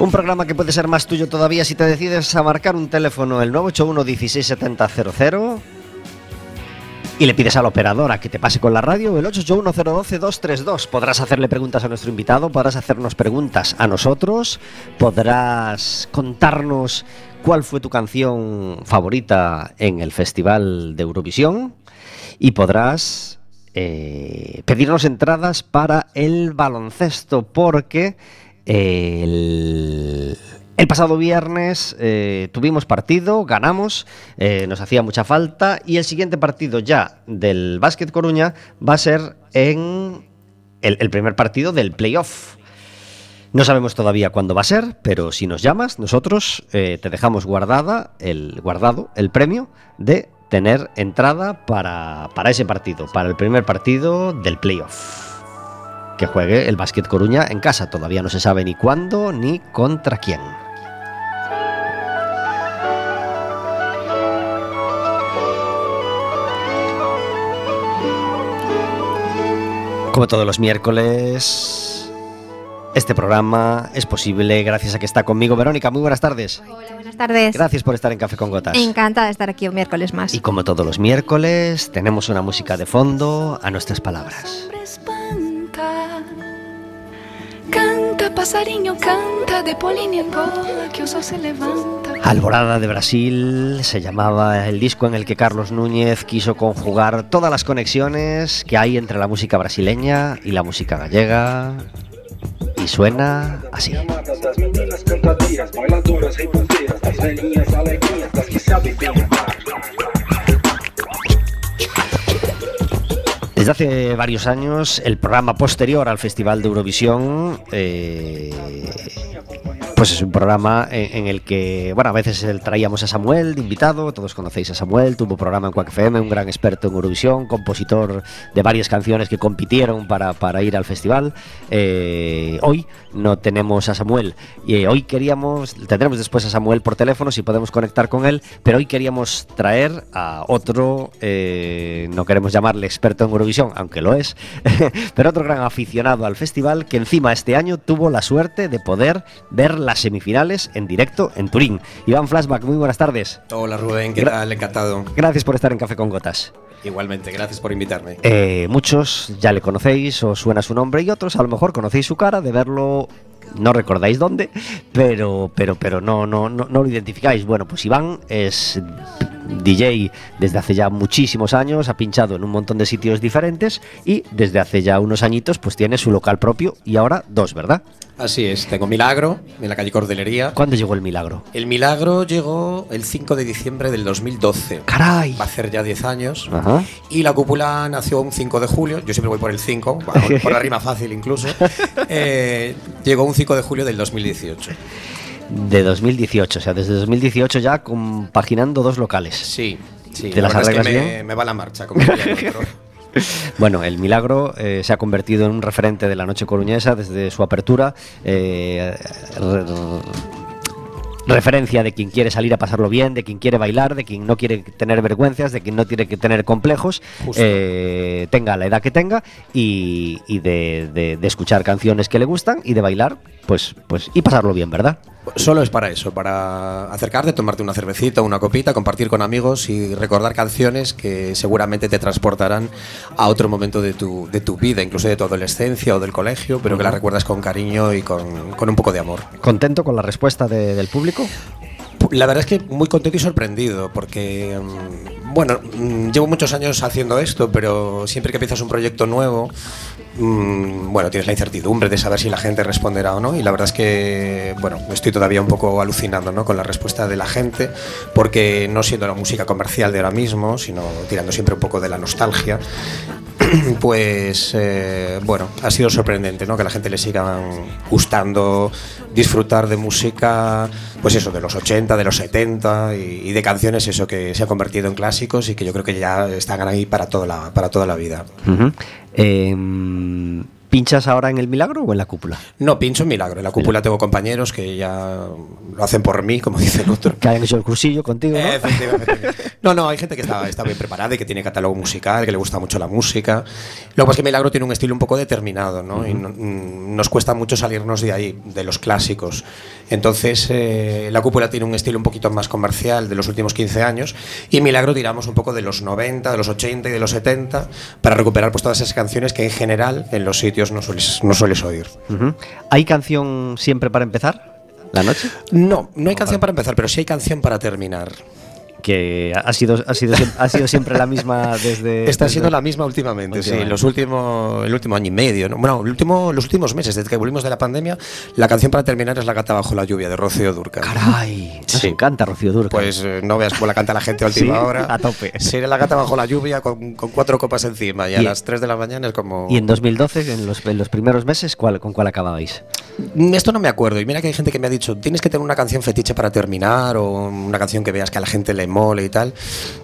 Un programa que puede ser más tuyo todavía si te decides a marcar un teléfono el 981 167000 y le pides a la operadora que te pase con la radio el 881-012-232. Podrás hacerle preguntas a nuestro invitado, podrás hacernos preguntas a nosotros, podrás contarnos cuál fue tu canción favorita en el Festival de Eurovisión y podrás eh, pedirnos entradas para el baloncesto porque el, pasado viernes eh, tuvimos partido, ganamos, eh, nos hacía mucha falta y el siguiente partido ya del Básquet Coruña va a ser en el, el primer partido del playoff. No sabemos todavía cuándo va a ser, pero si nos llamas, nosotros eh, te dejamos guardada el, guardado el premio de tener entrada para, para ese partido, para el primer partido del playoff que juegue el Básquet Coruña en casa. Todavía no se sabe ni cuándo ni contra quién. Como todos los miércoles, este programa es posible gracias a que está conmigo Verónica. Muy buenas tardes. Hola, buenas tardes. Gracias por estar en Café con Gotas. Encantada de estar aquí un miércoles más. Y como todos los miércoles, tenemos una música de fondo a nuestras palabras. Canta, passarinho, canta, de. Alborada de Brasil se llamaba el disco en el que Carlos Núñez quiso conjugar todas las conexiones que hay entre la música brasileña y la música gallega. Y suena así. Desde hace varios años, el programa posterior al Festival de Eurovisión, eh, pues es un programa en, en el que, bueno, a veces traíamos a Samuel de invitado, todos conocéis a Samuel, tuvo programa en Quack FM, un gran experto en Eurovisión, compositor de varias canciones que compitieron para, para ir al festival. Eh, hoy no tenemos a Samuel y eh, hoy queríamos, tendremos después a Samuel por teléfono si podemos conectar con él, pero hoy queríamos traer a otro, eh, no queremos llamarle experto en Eurovisión, aunque lo es, pero otro gran aficionado al festival que encima este año tuvo la suerte de poder ver las semifinales en directo en Turín. Iván Flashback, muy buenas tardes. Hola Rubén, ¿qué Gra- tal? Encantado. Gracias por estar en Café con Gotas. Igualmente, gracias por invitarme. Eh, muchos ya le conocéis o suena su nombre y otros a lo mejor conocéis su cara de verlo no recordáis dónde pero pero pero no no no, no lo identificáis bueno pues Iván es DJ desde hace ya muchísimos años ha pinchado en un montón de sitios diferentes y desde hace ya unos añitos pues tiene su local propio y ahora dos verdad Así es, tengo Milagro en la calle Cordelería. ¿cuándo llegó el milagro? El Milagro llegó el 5 de diciembre del 2012. caray Va a hacer ya 10 años. Ajá. Y la cúpula nació un 5 de julio. Yo siempre voy por el 5, bueno, por la rima fácil incluso. Eh, llegó un 5 de julio del 2018. de 2018 o sea desde 2018 ya compaginando dos locales Sí, sí. ¿Te la las verdad es que me, va la marcha. Como. Bueno, el Milagro eh, se ha convertido en un referente de la noche coruñesa desde su apertura. eh, referencia de quien quiere salir a pasarlo bien, de quien quiere bailar, de quien no quiere tener vergüenzas, de quien no tiene que tener complejos, eh, tenga la edad que tenga y, y de, de- de escuchar canciones que le gustan y de bailar, pues, pues y pasarlo bien, ¿verdad? Solo es para eso, para acercarte, tomarte una cervecita, una copita, compartir con amigos y recordar canciones que seguramente te transportarán a otro momento de tu, de tu vida, incluso de tu adolescencia o del colegio, pero que la recuerdas con cariño y con, con un poco de amor. ¿Contento con la respuesta de- del público? La verdad es que muy contento y sorprendido, porque, mm, bueno, mm, llevo muchos años haciendo esto, pero siempre que empiezas un proyecto nuevo, mm, bueno, tienes la incertidumbre de saber si la gente responderá o no, y la verdad es que, bueno, estoy todavía un poco alucinando ¿no? con la respuesta de la gente, porque no siendo la música comercial de ahora mismo, sino tirando siempre un poco de la nostalgia, pues eh, bueno, ha sido sorprendente, ¿no? Que la gente le siga gustando disfrutar de música, pues eso, de los 80, de los 70 y, de canciones, eso que se ha convertido en clásicos y que yo creo que ya están ahí para toda la, para toda la vida. Em, ¿Pinchas ahora en el milagro o en la cúpula? No, pincho en milagro. En la cúpula tengo compañeros que ya lo hacen por mí, como dicen otros. Que hayan hecho el cursillo contigo, ¿no? Efectivamente. No, no, hay gente que está, está bien preparada y que tiene catálogo musical, que le gusta mucho la música. Lo que pasa es que Milagro tiene un estilo un poco determinado, ¿no? Y no- mm, nos cuesta mucho salirnos de ahí, de los clásicos. Entonces, eh, la cúpula tiene un estilo un poquito más comercial de los últimos 15 años y Milagro tiramos un poco de los 90, de los 80 y de los 70 para recuperar pues, todas esas canciones que en general en los sitios no sueles, no sueles oír. ¿Hay canción siempre para empezar? ¿La noche? No, no hay canción para empezar, pero sí hay canción para terminar. Que ha sido, ha sido, ha sido siempre la misma desde. Está desde- siendo la misma últimamente, Últimamente. sí. Los últimos, el último año y medio, ¿no? bueno, el último, los últimos meses, desde que volvimos de la pandemia, la canción para terminar es La gata bajo la lluvia de Rocío Durcal. Caray, nos Sí. encanta Rocío Durcal. Pues eh, no veas cómo la canta la gente a última Sí, hora. a tope. Sería la gata bajo la lluvia con, con cuatro copas encima y a Y- las 3 de la mañana es como... y en 2012, en los, en los primeros meses, ¿cuál, ¿con cuál acababais? Mm, Esto no me acuerdo. Y mira que hay gente que me ha dicho, tienes que tener una canción fetiche para terminar o una canción que veas que a la gente le mole y tal.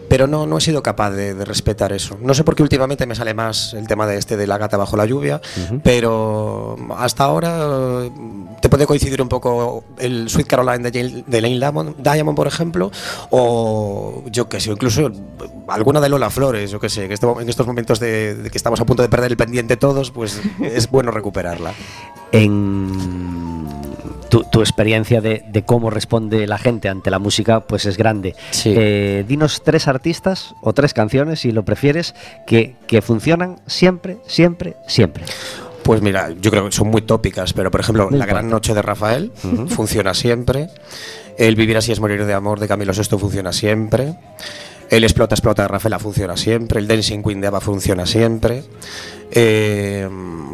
Pero no, no he sido capaz de, de respetar eso. No sé por qué últimamente me sale más el tema de este de la gata bajo la lluvia, pero hasta ahora te puede coincidir un poco el Sweet Caroline de, Jane- de Lane Diamond, Diamond, por ejemplo, o yo qué sé, incluso alguna de Lola Flores, yo qué sé, que este- en estos momentos de, de que estamos a punto de perder el pendiente todos, pues es bueno recuperarla. En tu, tu experiencia de, de cómo responde la gente ante la música, pues es grande. Sí. Eh, dinos tres artistas o tres canciones, si lo prefieres, que, que funcionan siempre, siempre, siempre. Pues mira, yo creo que son muy tópicas, pero por ejemplo, La. Gran Noche de Rafael funciona siempre. El Vivir así es morir de amor de Camilo VI funciona siempre. El Explota, explota de Rafaela funciona siempre. El Dancing Queen de Ava funciona siempre. Eh,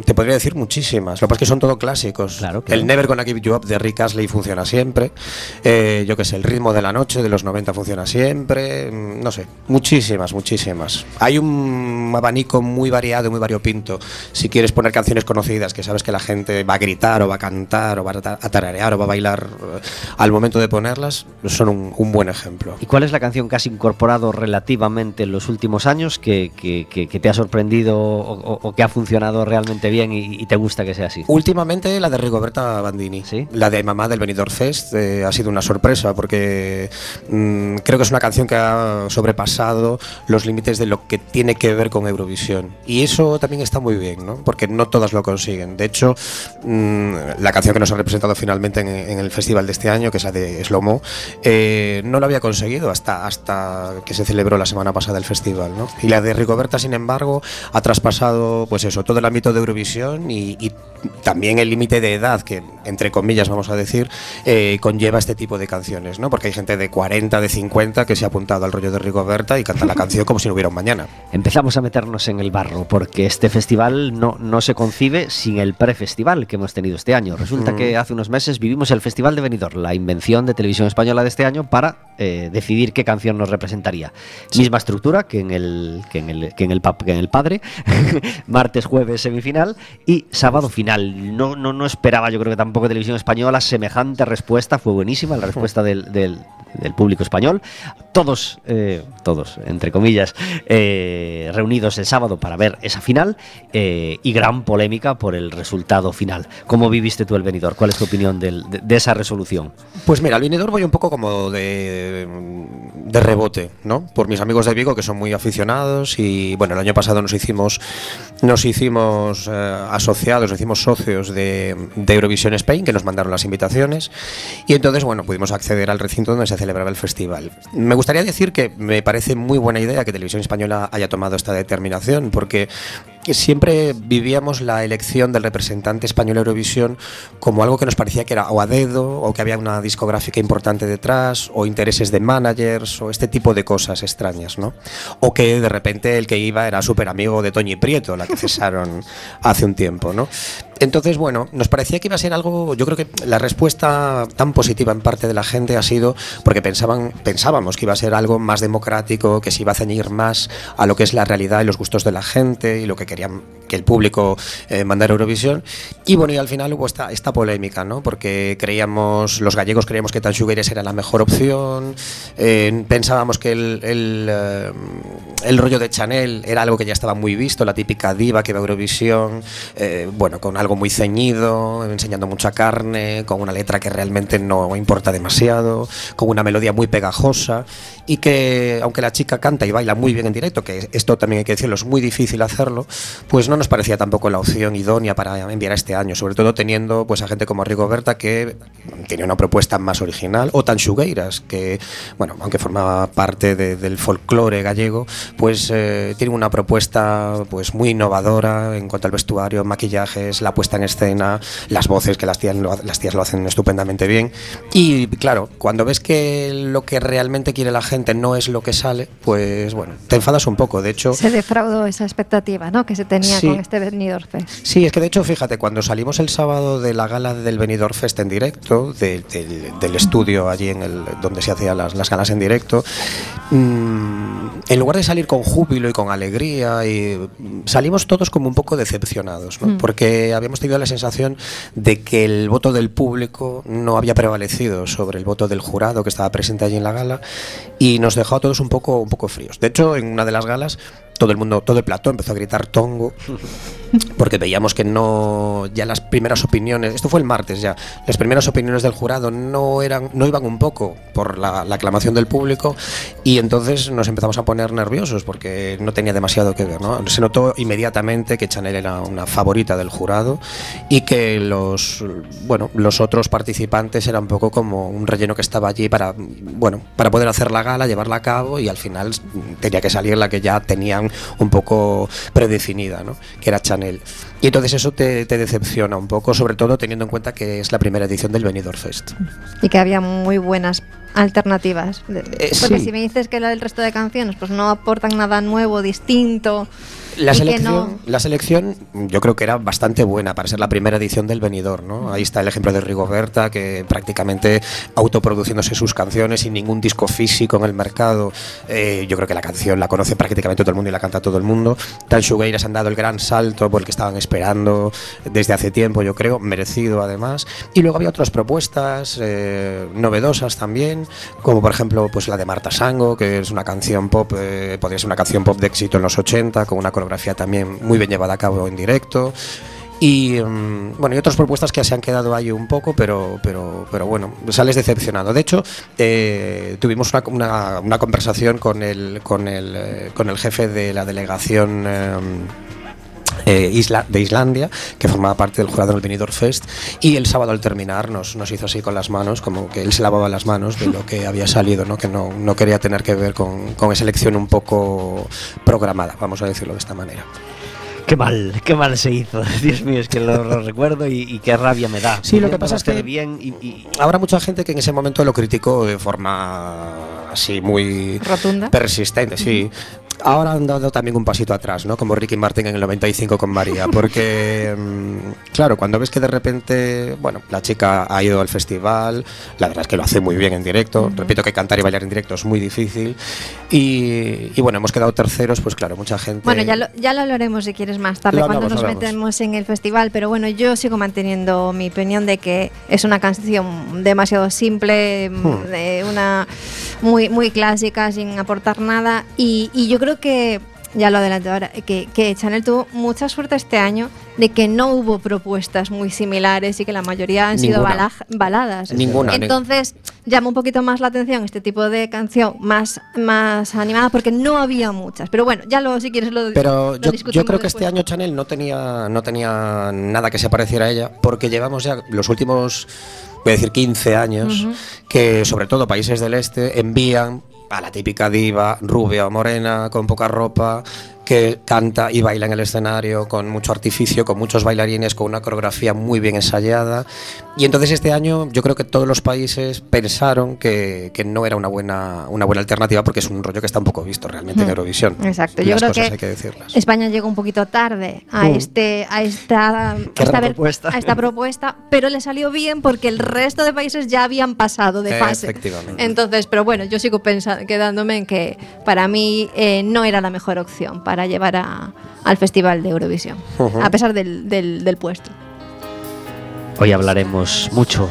te podría decir muchísimas. Lo que pasa es que son todo clásicos. Claro, claro. El Never Gonna Give You Up de Rick Astley funciona siempre. Eh, yo qué sé, El Ritmo de la Noche de los 90 funciona siempre. Mm, No sé, muchísimas, muchísimas. Hay un abanico muy variado, muy variopinto. Si quieres poner canciones conocidas que sabes que la gente va a gritar o va a cantar o va a ta- a tararear o va a bailar eh, al momento de ponerlas, son un, un buen ejemplo. ¿Y cuál es la canción que has incorporado relativamente en los últimos años que, que- que- que te ha sorprendido o, o- o que ha funcionado realmente bien y, y te gusta que sea así? Últimamente la de Rigoberta Bandini, ¿Sí? la de Mamá del Benidorm Fest, eh, ha sido una sorpresa porque mm, creo que es una canción que ha sobrepasado los límites de lo que tiene que ver con Eurovisión. Y eso también está muy bien, ¿no? porque no todas lo consiguen. De hecho, mm, la canción que nos ha representado finalmente en, en el festival de este año, que es la de Slomo, eh, no lo había conseguido hasta, hasta que se celebró la semana pasada el festival. ¿no? Y la de Rigoberta, sin embargo, ha traspasado pues eso, todo el ámbito de Eurovisión y, y también el límite de edad, que entre comillas vamos a decir, eh, conlleva este tipo de canciones, ¿no? Porque hay gente de 40, de 50 que se ha apuntado al rollo de Rigoberta y canta la canción como si no hubiera un mañana. Empezamos a meternos en el barro porque este festival no, no se concibe sin el prefestival que hemos tenido este año. Resulta Mm. que hace unos meses vivimos el Festival de Benidorm, la invención de televisión española de este año para eh, decidir qué canción nos representaría. Misma estructura que en el que en el que en el, pap- que en el padre, martes, jueves semifinal y sábado final. No, no, no esperaba, yo creo que tampoco televisión española semejante respuesta, fue buenísima la respuesta del, del- del público español. Todos, eh, todos, entre comillas, eh, reunidos el sábado para ver esa final eh, y gran polémica por el resultado final. ¿Cómo viviste tú el venidor? ¿Cuál es tu opinión del- de, de esa resolución? Pues mira, al Benidorm voy un poco como de de rebote, ¿no? Por mis amigos de Vigo que son muy aficionados y bueno, el año pasado nos hicimos nos hicimos eh, asociados, nos hicimos socios de, de Eurovisión Spain que nos mandaron las invitaciones y entonces bueno, pudimos acceder al recinto donde se celebraba el festival. Me gustaría decir que me parece muy buena idea que Televisión Española haya tomado esta determinación porque que siempre vivíamos la elección del representante español Eurovisión como algo que nos parecía que era o a dedo, o que había una discográfica importante detrás, o intereses de managers, o este tipo de cosas extrañas, ¿no? O que de repente el que iba era súper amigo de Toñi Prieto, la que cesaron hace un tiempo, ¿no? Entonces, bueno, nos parecía que iba a ser algo, yo creo que la respuesta tan positiva en parte de la gente ha sido porque pensaban, pensábamos que iba a ser algo más democrático, que se iba a ceñir más a lo que es la realidad y los gustos de la gente y lo que que el público eh, mandara Eurovisión. Y bueno, y al final hubo esta, esta polémica, ¿no? Porque creíamos, los gallegos creíamos que Tanchugueres era la mejor opción, eh, pensábamos que el, el, eh, el rollo de Chanel era algo que ya estaba muy visto, la típica diva que va a Eurovisión, eh, bueno, con algo muy ceñido, enseñando mucha carne, con una letra que realmente no importa demasiado, con una melodía muy pegajosa y que aunque la chica canta y baila muy bien en directo, que esto también hay que decirlo, es muy difícil hacerlo, pues no nos parecía tampoco la opción idónea para enviar este año, sobre todo teniendo pues a gente como Rigo Berta que tenía una propuesta más original, o Tanxugueiras, que bueno, aunque formaba parte de- del folclore gallego, pues eh, tiene una propuesta pues muy innovadora en cuanto al vestuario, maquillajes, la puesta en escena, las voces que las tías lo, las tías lo hacen estupendamente bien. Y claro, cuando ves que lo que realmente quiere la gente no es lo que sale, pues bueno, te enfadas un poco. De hecho, Se defraudó esa expectativa ¿no? Que se tenía Sí. con este Benidorm Fest. Sí, es que de hecho, fíjate, cuando salimos el sábado de la gala del Benidorm Fest en directo, de- del- del estudio allí en el donde se hacían las, las galas en directo, mm, en lugar de salir con júbilo y con alegría, y, mm, salimos todos como un poco decepcionados, ¿no? Mm. porque habíamos tenido la sensación de que el voto del público no había prevalecido sobre el voto del jurado que estaba presente allí en la gala y nos dejó a todos un poco, un poco fríos. De hecho, en una de las galas todo el mundo, todo el plató empezó a gritar tongo porque veíamos que no ya las primeras opiniones esto fue el martes ya las primeras opiniones del jurado no eran no iban un poco por la, la aclamación del público y entonces nos empezamos a poner nerviosos porque no tenía demasiado que ver ¿no? se notó inmediatamente que Chanel era una favorita del jurado y que los bueno los otros participantes eran un poco como un relleno que estaba allí para bueno para poder hacer la gala llevarla a cabo y al final tenía que salir la que ya tenían un poco predefinida ¿no? que era Chanel y entonces eso te, te decepciona un poco sobre todo teniendo en cuenta que es la primera edición del Benidorm Fest Y que había muy buenas alternativas. Eh, Porque sí. si me dices que la del resto de canciones pues no aportan nada nuevo, distinto. La selección, no- la selección yo creo que era bastante buena para ser la primera edición del Benidorm, ¿no? Ahí está el ejemplo de Rigoberta, que prácticamente autoproduciéndose sus canciones sin ningún disco físico en el mercado. Eh, yo creo que la canción la conoce prácticamente todo el mundo y la canta todo el mundo. Tan Sugueiras han dado el gran salto por el que estaban esperando desde hace tiempo, yo creo, merecido además. Y luego había otras propuestas eh, novedosas también, como por ejemplo pues la de Marta Sango, que es una canción pop, eh, podría ser una canción pop de éxito en los 80, con una coreografía también muy bien llevada a cabo en directo. Y mm, bueno, y otras propuestas que se han quedado ahí un poco, pero, pero, pero bueno, sales decepcionado. De hecho, eh, tuvimos una, una- conversación con el, con, el, con el jefe de la delegación. eh, eh, Isla, de Islandia, que formaba parte del jurado del Benidorm Fest, y el sábado al terminar nos, nos hizo así con las manos, como que él se lavaba las manos de lo que había salido, ¿no? que no, no quería tener que ver con, con esa elección un poco programada, vamos a decirlo de esta manera. Qué mal, qué mal se hizo. Dios mío, es que lo, lo recuerdo y, y qué rabia me da. Sí, lo que pasa es que- bien y, y- Habrá mucha gente que en ese momento lo criticó de forma así muy Rotunda. persistente, sí. Ahora han dado también un pasito atrás, ¿no? Como Ricky Martin en el 95 con María, porque mm, claro, cuando ves que de repente, bueno, la chica ha ido al festival, la verdad es que lo hace muy bien en directo, repito que cantar y bailar en directo es muy difícil y, y bueno, hemos quedado terceros, pues claro, mucha gente Bueno, ya lo, ya lo hablaremos si quieres más tarde Lo cuando hablamos, nos hablamos. metemos en el festival, pero bueno, yo sigo manteniendo mi opinión de que es una canción demasiado simple, mm, Hmm. de una muy muy clásica sin aportar nada y, y yo creo que ya lo adelanto ahora, que, que Chanel tuvo mucha suerte este año de que no hubo propuestas muy similares y que la mayoría han sido bala- baladas. Ninguna, ni- Entonces llama un poquito más la atención este tipo de canción más, más animada porque no había muchas. Pero bueno, ya luego si quieres lo Pero lo yo, yo creo que después. este año Chanel no tenía, no tenía nada que se pareciera a ella, porque llevamos ya los últimos, voy a decir, 15 años, que sobre todo países del este envían a la típica diva rubia o morena, con poca ropa, que canta y baila en el escenario con mucho artificio, con muchos bailarines, con una coreografía muy bien ensayada. Y entonces este año yo creo que todos los países pensaron que, que no era una buena, una buena alternativa porque es un rollo que está un poco visto realmente en Mm. Eurovisión. Exacto, Las yo creo que hay que decirlas. España llegó un poquito tarde a Mm. este a esta, a esta, propuesta. a esta propuesta, pero le salió bien porque el resto de países ya habían pasado de fase. Efectivamente. Entonces, pero bueno, yo sigo pensando, quedándome en que para mí eh, no era la mejor opción para llevar a- al Festival de Eurovisión, a pesar del, del- del puesto. Hoy hablaremos mucho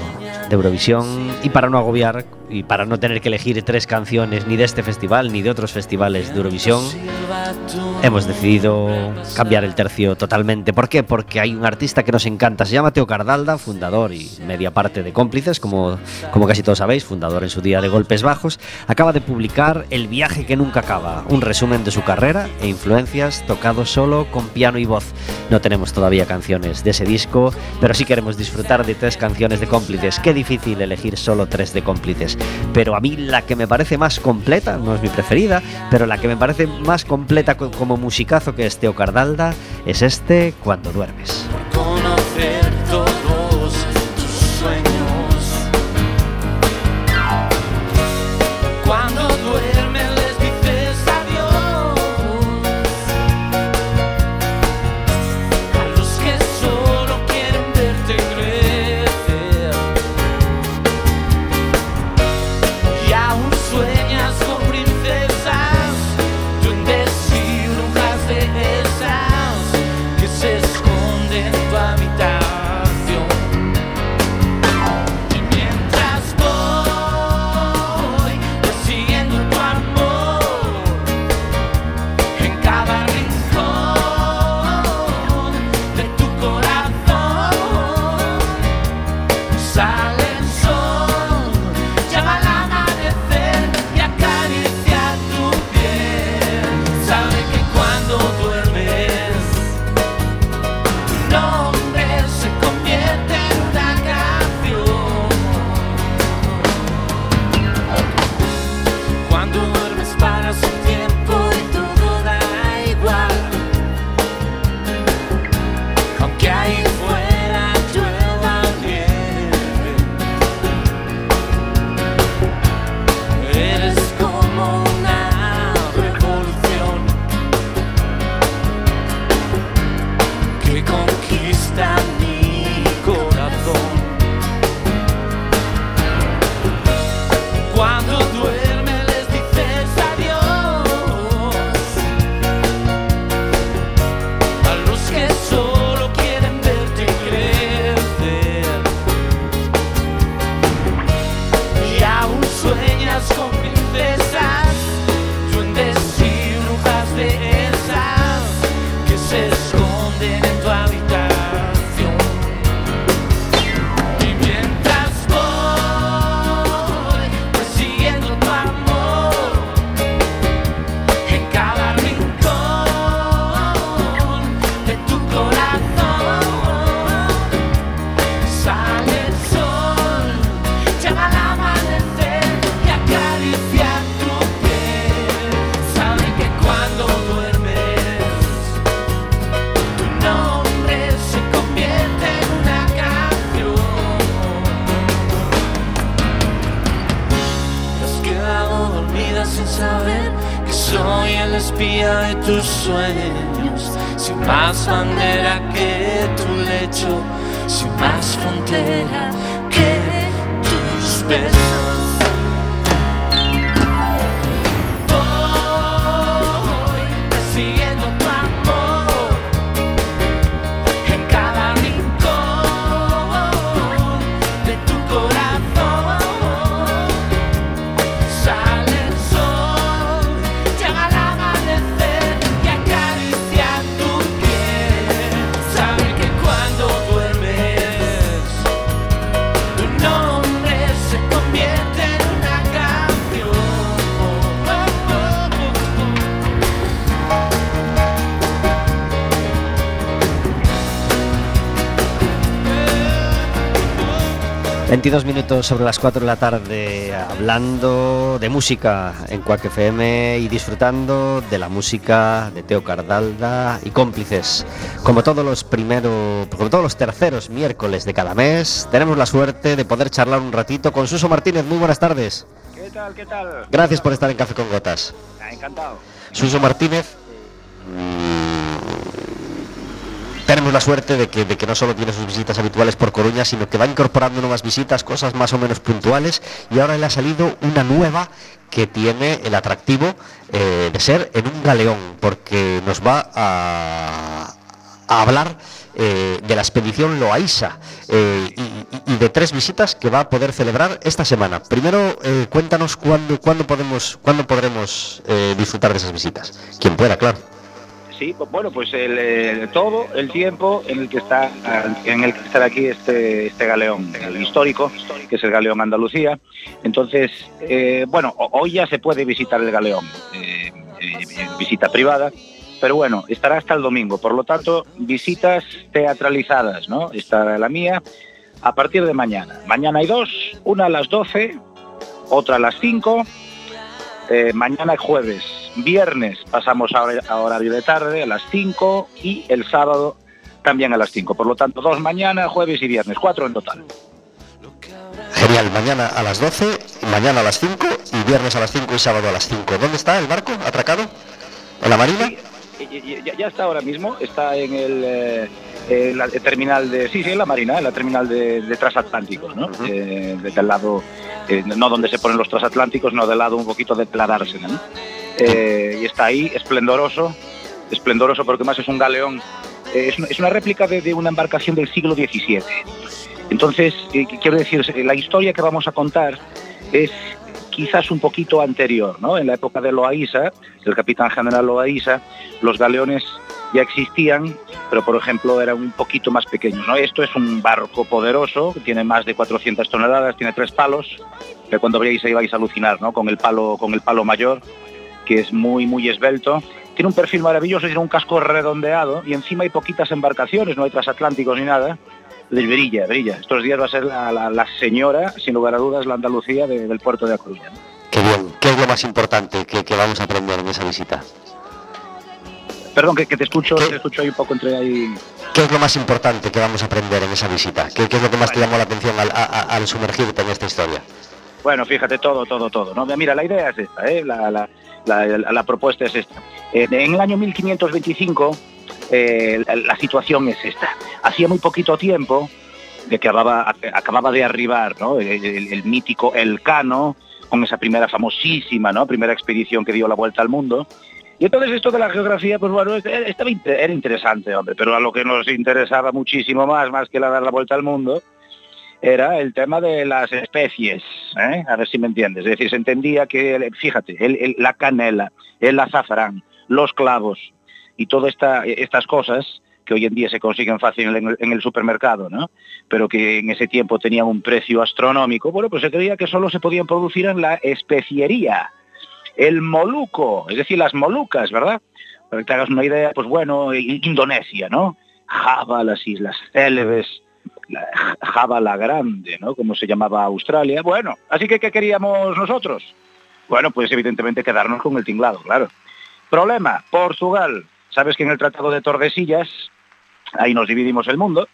de Eurovisión y para no agobiar y para no tener que elegir tres canciones ni de este festival ni de otros festivales de Eurovisión, hemos decidido cambiar el tercio totalmente. ¿Por qué? Porque hay un artista que nos encanta, se llama Teo Cardalda, fundador y media parte de Cómplices, como, como casi todos sabéis, fundador en su día de Golpes Bajos, acaba de publicar El viaje que nunca acaba, un resumen de su carrera e influencias tocado solo con piano y voz. No tenemos todavía canciones de ese disco, pero sí queremos disfrutar de tres canciones de Cómplices. Qué difícil elegir solo tres de Cómplices. Pero a mí la que me parece más completa, no es mi preferida, pero la que me parece más completa co- como musicazo que es Teo Cardalda es este Cuando duermes. conocer todos que soy el espía de tus sueños. Sin más bandera que tu lecho, sin más frontera que tus besos. 22 minutos sobre las 4 de la tarde hablando de música en Quack FM y disfrutando de la música de Teo Cardalda y cómplices. Como todos los primeros, como todos los terceros miércoles de cada mes, tenemos la suerte de poder charlar un ratito con Suso Martínez. Muy buenas tardes. ¿Qué tal? ¿Qué tal? Gracias por estar en Café con Gotas. Ah, encantado. Suso Martínez. Tenemos la suerte de que, de que no solo tiene sus visitas habituales por Coruña, sino que va incorporando nuevas visitas, cosas más o menos puntuales, y ahora le ha salido una nueva que tiene el atractivo eh, de ser en un galeón, porque nos va a, hablar eh, de la expedición Loaisa eh, y, de tres visitas que va a poder celebrar esta semana. Primero, cuéntanos cuándo, cuándo, podemos, cuándo podremos disfrutar de esas visitas. Quien pueda, claro. Sí, bueno, pues todo el tiempo en el que está en el que está aquí este este galeón, el histórico, que es el galeón Andalucía. Entonces, eh, bueno, ho- hoy ya se puede visitar el galeón, eh, eh, visita privada, pero bueno, estará hasta el domingo. Por lo tanto, visitas teatralizadas, ¿no? Está la mía a partir de mañana. Mañana hay dos, una a las 12, otra a las 5 Eh, mañana es jueves. Viernes pasamos a, hor- a horario de tarde a las 5 y el sábado también a las 5. Por lo tanto, dos mañana, jueves y viernes, cuatro en total. Genial, mañana a las 12, mañana a las 5 y viernes a las 5 y sábado a las 5. ¿Dónde está el barco atracado? ¿En la marina? Ya está ahora mismo, está en el, eh, en la terminal de... Sí, sí, en la Marina, en la terminal de, de transatlánticos, ¿no? Eh, desde el lado, eh, no donde se ponen los transatlánticos, no del lado un poquito de la dársena, ¿no? Eh, y está ahí, esplendoroso, esplendoroso porque más es un galeón, eh, es, una, es una réplica de, de una embarcación del siglo XVII. Entonces, eh, quiero decir, la historia que vamos a contar es quizás un poquito anterior, ¿no? En la época de Loaiza, el capitán general Loaiza, los galeones ya existían, pero por ejemplo eran un poquito más pequeños, ¿no? Esto es un barco poderoso, tiene más de 400 toneladas, tiene tres palos, que cuando veáis ahí vais a alucinar, ¿no? Con el palo, con el palo mayor, que es muy, muy esbelto. Tiene un perfil maravilloso, tiene un casco redondeado y encima hay poquitas embarcaciones, no hay transatlánticos ni nada. Les brilla, brilla. Estos días va a ser la, la- señora, sin lugar a dudas, la Andalucía de- del puerto de A Coruña. ¿no? Qué bien. ¿Qué es lo más importante que, que vamos a aprender en esa visita? Perdón, que, que te escucho, te escucho ahí un poco entre ahí. ¿Qué es lo más importante que vamos a aprender en esa visita? ¿Qué, qué es lo que más te llamó la atención al, a- a- al sumergirte en esta historia? Bueno, fíjate, todo, todo, todo. ¿no? Mira, la idea es esta, ¿eh? la, la- la- la- la propuesta es esta. Eh, en el año 1525 eh, la, la situación es esta. Hacía muy poquito tiempo de que acababa, acababa de arribar ¿no? el, el- el mítico Elcano, con esa primera famosísima ¿no? primera expedición que dio la vuelta al mundo. Y entonces esto de la geografía, pues bueno, estaba, era interesante, hombre, pero a lo que nos interesaba muchísimo más, más que la dar la vuelta al mundo, era el tema de las especies, ¿eh? a ver si me entiendes. Es decir, se entendía que, fíjate, la canela, el azafrán, los clavos y todas esta, estas cosas que hoy en día se consiguen fácil en el supermercado, ¿no? pero que en ese tiempo tenían un precio astronómico, bueno, pues se creía que solo se podían producir en la especiería. El moluco, es decir, las molucas, ¿verdad? Para que te hagas una idea, pues bueno, Indonesia, ¿no? Java, las Islas Célebes, la Java la Grande, ¿no? Como se llamaba Australia. Bueno, así que ¿qué queríamos nosotros? Bueno, pues evidentemente quedarnos con el tinglado, claro. Problema, Portugal. Sabes que en el Tratado de Tordesillas, ahí nos dividimos el mundo.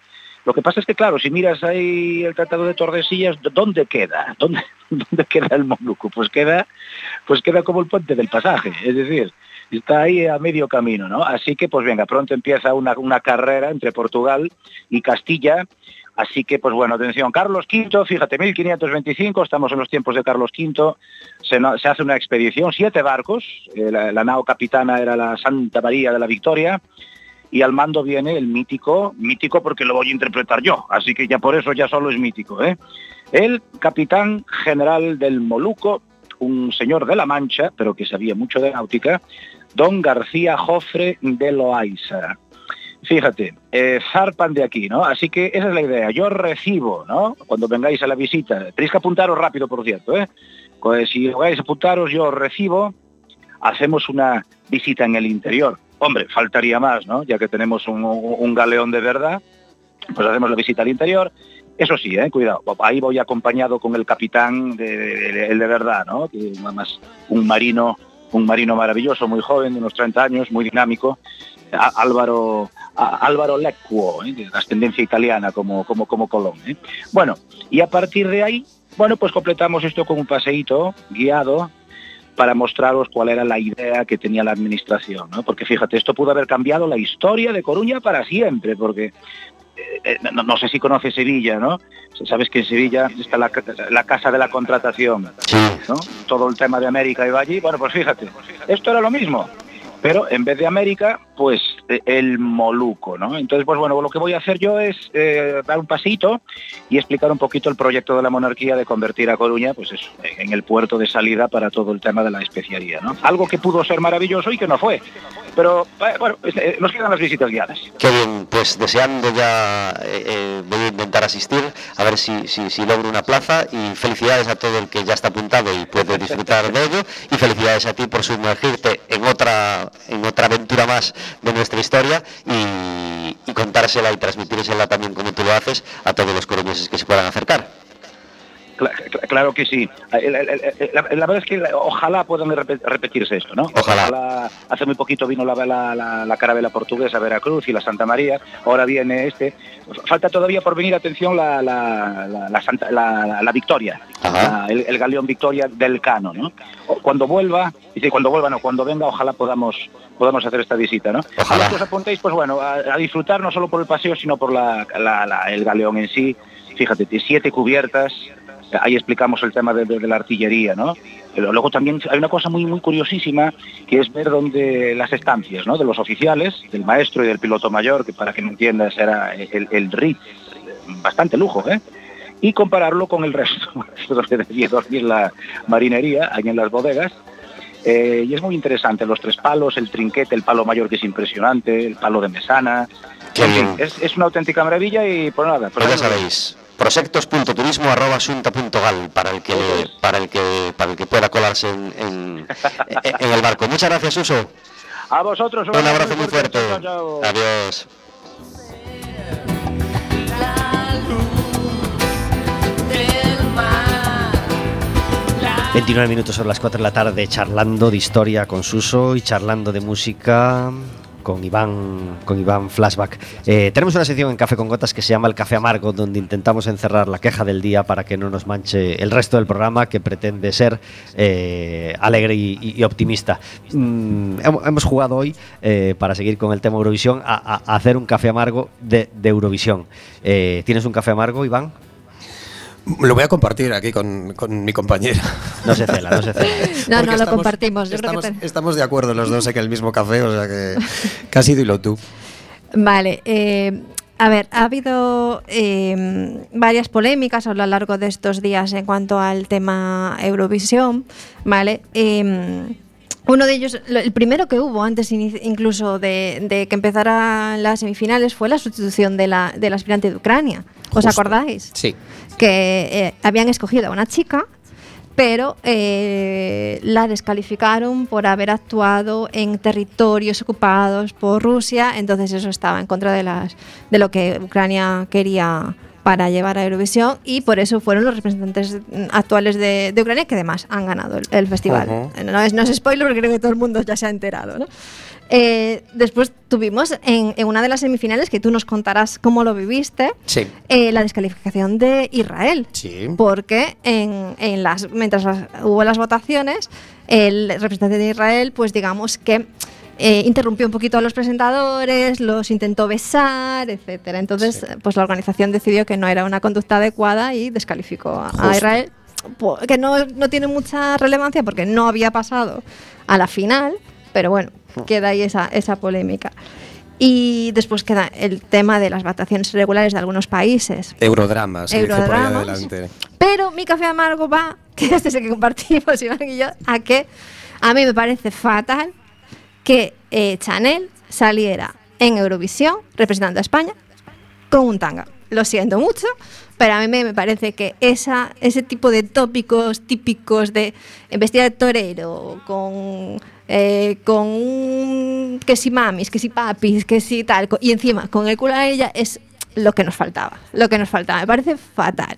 Lo que pasa es que, claro, si miras ahí el Tratado de Tordesillas, ¿dónde queda? ¿Dónde, dónde queda el Moluco? Pues queda, pues queda como el puente del pasaje, es decir, está ahí a medio camino, ¿no? Así que, pues venga, pronto empieza una, una carrera entre Portugal y Castilla, así que, pues bueno, atención, Carlos V, fíjate, 1525, estamos en los tiempos de Carlos V, se, hace una expedición, siete barcos, eh, la, la nao capitana era la Santa María de la Victoria, y al mando viene el mítico, mítico porque lo voy a interpretar yo, así que ya por eso ya solo es mítico, ¿eh? El capitán general del Moluco, un señor de la Mancha, pero que sabía mucho de náutica, don García Jofre de Loaiza. Fíjate, eh, zarpan de aquí, ¿no? Así que esa es la idea. Yo recibo, ¿no? Cuando vengáis a la visita, tenéis que apuntaros rápido, por cierto, ¿eh? Pues si vais a apuntaros, yo recibo, hacemos una visita en el interior. Hombre, faltaría más, ¿no? Ya que tenemos un, un galeón de verdad, pues hacemos la visita al interior. Eso sí, eh, cuidado, ahí voy acompañado con el capitán, de, el de verdad, ¿no? Que además un marino, un marino maravilloso, muy joven, de unos 30 años, muy dinámico, Á- Álvaro Álvaro Lecquo, ¿eh? de ascendencia italiana como, como, como Colón. ¿eh? Bueno, y a partir de ahí, bueno, pues completamos esto con un paseíto guiado para mostraros cuál era la idea que tenía la administración, ¿no? Porque fíjate, esto pudo haber cambiado la historia de Coruña para siempre, porque no, no sé si conoces Sevilla, ¿no? Sabes que en Sevilla está la, la casa de la contratación, ¿no? Todo el tema de América iba allí. Bueno, pues fíjate, esto era lo mismo. Pero en vez de América, pues eh, el Moluco, ¿no? Entonces, pues bueno, lo que voy a hacer yo es eh, dar un pasito y explicar un poquito el proyecto de la monarquía de convertir a Coruña, pues eso, en el puerto de salida para todo el tema de la especiaría, ¿no? Algo que pudo ser maravilloso y que no fue. Pero, eh, bueno, eh, nos quedan las visitas guiadas. Qué bien, pues deseando ya, eh, eh, voy a intentar asistir, a ver si, si, si logro una plaza y felicidades a todo el que ya está apuntado y puede disfrutar de ello y felicidades a ti por sumergirte en otra, en otra aventura más de nuestra historia y, y contársela y transmitírsela también como tú lo haces a todos los coruñeses que se puedan acercar. Cla- cla- Claro que sí. El- el- el- La, la verdad es que ojalá puedan repe- repetirse esto, ¿no? Ojalá. Hace muy poquito vino la, la, la, la carabela portuguesa Veracruz y la Santa María. Ahora viene este. Falta todavía por venir, atención, la, la, Santa- Victoria. El, el galeón Victoria del Cano, ¿no? Cuando vuelva, dice cuando vuelva, no, cuando venga, ojalá podamos podamos hacer esta visita, ¿no? Ojalá. Os apuntéis, pues bueno, a, a disfrutar no solo por el paseo, sino por el galeón en sí. Fíjate, siete cubiertas, ahí explicamos el tema de, de- de la artillería, ¿no? Pero luego también hay una cosa muy muy curiosísima que es ver dónde las estancias, ¿no? De los oficiales, del maestro y del piloto mayor, que para que me entiendas era el, el Ritz, bastante lujo, ¿eh? Y compararlo con el resto, donde debía dormir la marinería, ahí en las bodegas. Eh, y es muy interesante, los tres palos, el trinquete, el palo mayor que es impresionante, el palo de mesana. En fin, es, es una auténtica maravilla y pues nada. Pues ya vemos. sabéis, prosectos.turismo.asunta.gal para el que para el que para el que pueda colarse en, en- en el barco. Muchas gracias, Uso. A vosotros Un abrazo muy fuerte. Chao, chao. Adiós. del mar. 29 minutos sobre las 4 de la tarde charlando de historia con Suso y charlando de música con Iván, con Iván Flashback. Eh, tenemos una sección en Café con Gotas que se llama El Café Amargo, donde intentamos encerrar la queja del día para que no nos manche el resto del programa, que pretende ser eh, alegre y, optimista. Mm, hemos, jugado hoy, eh, para seguir con el tema Eurovisión, a, hacer un café amargo de, Eurovisión. ¿Tienes un café amargo, Iván? Lo voy a compartir aquí con, con mi compañera. No se cela, no se cela. No, Porque no lo compartimos. Yo creo estamos, que te- estamos de acuerdo los dos en el mismo café, o sea que casi dilo tú. Vale, eh, a ver, ha habido eh, varias polémicas a lo largo de estos días en cuanto al tema Eurovisión, ¿vale? Eh, uno de ellos, lo- el primero que hubo antes incluso de, de que empezaran las semifinales fue la sustitución de la, del aspirante de Ucrania. ¿Os Justo. acordáis? Sí. Que eh, habían escogido a una chica, pero eh, la descalificaron por haber actuado en territorios ocupados por Rusia, entonces eso estaba en contra de, las, de lo que Ucrania quería para llevar a Eurovisión y por eso fueron los representantes actuales de, de Ucrania que además han ganado el, el festival. Ujú. Eh, no, es, no es spoiler porque creo que todo el mundo ya se ha enterado. ¿no? Eh, después tuvimos en, en una de las semifinales, que tú nos contarás cómo lo viviste, Sí. eh, la descalificación de Israel. Sí. Porque en, en las, mientras las- hubo las votaciones, el representante de Israel, pues digamos que eh, interrumpió un poquito a los presentadores, los intentó besar, etcétera. Entonces, pues la organización decidió que no era una conducta adecuada y descalificó a, a. Israel, que no, no tiene mucha relevancia porque no había pasado a la final, pero bueno, queda ahí esa, esa polémica. Y después queda el tema de las votaciones irregulares de algunos países. Eurodramas, Eurodramas. Pero mi café amargo va, que este es el que compartimos Iván y yo, a que a mí me parece fatal que eh, Chanel saliera en Eurovisión representando a España con un tanga. Lo siento mucho, pero a mí me parece que esa, ese tipo de tópicos típicos de vestir de torero, con, eh, con que si mamis, que si papis, que si tal, y encima con el culo a ella es lo que nos faltaba, lo que nos faltaba. Me parece fatal.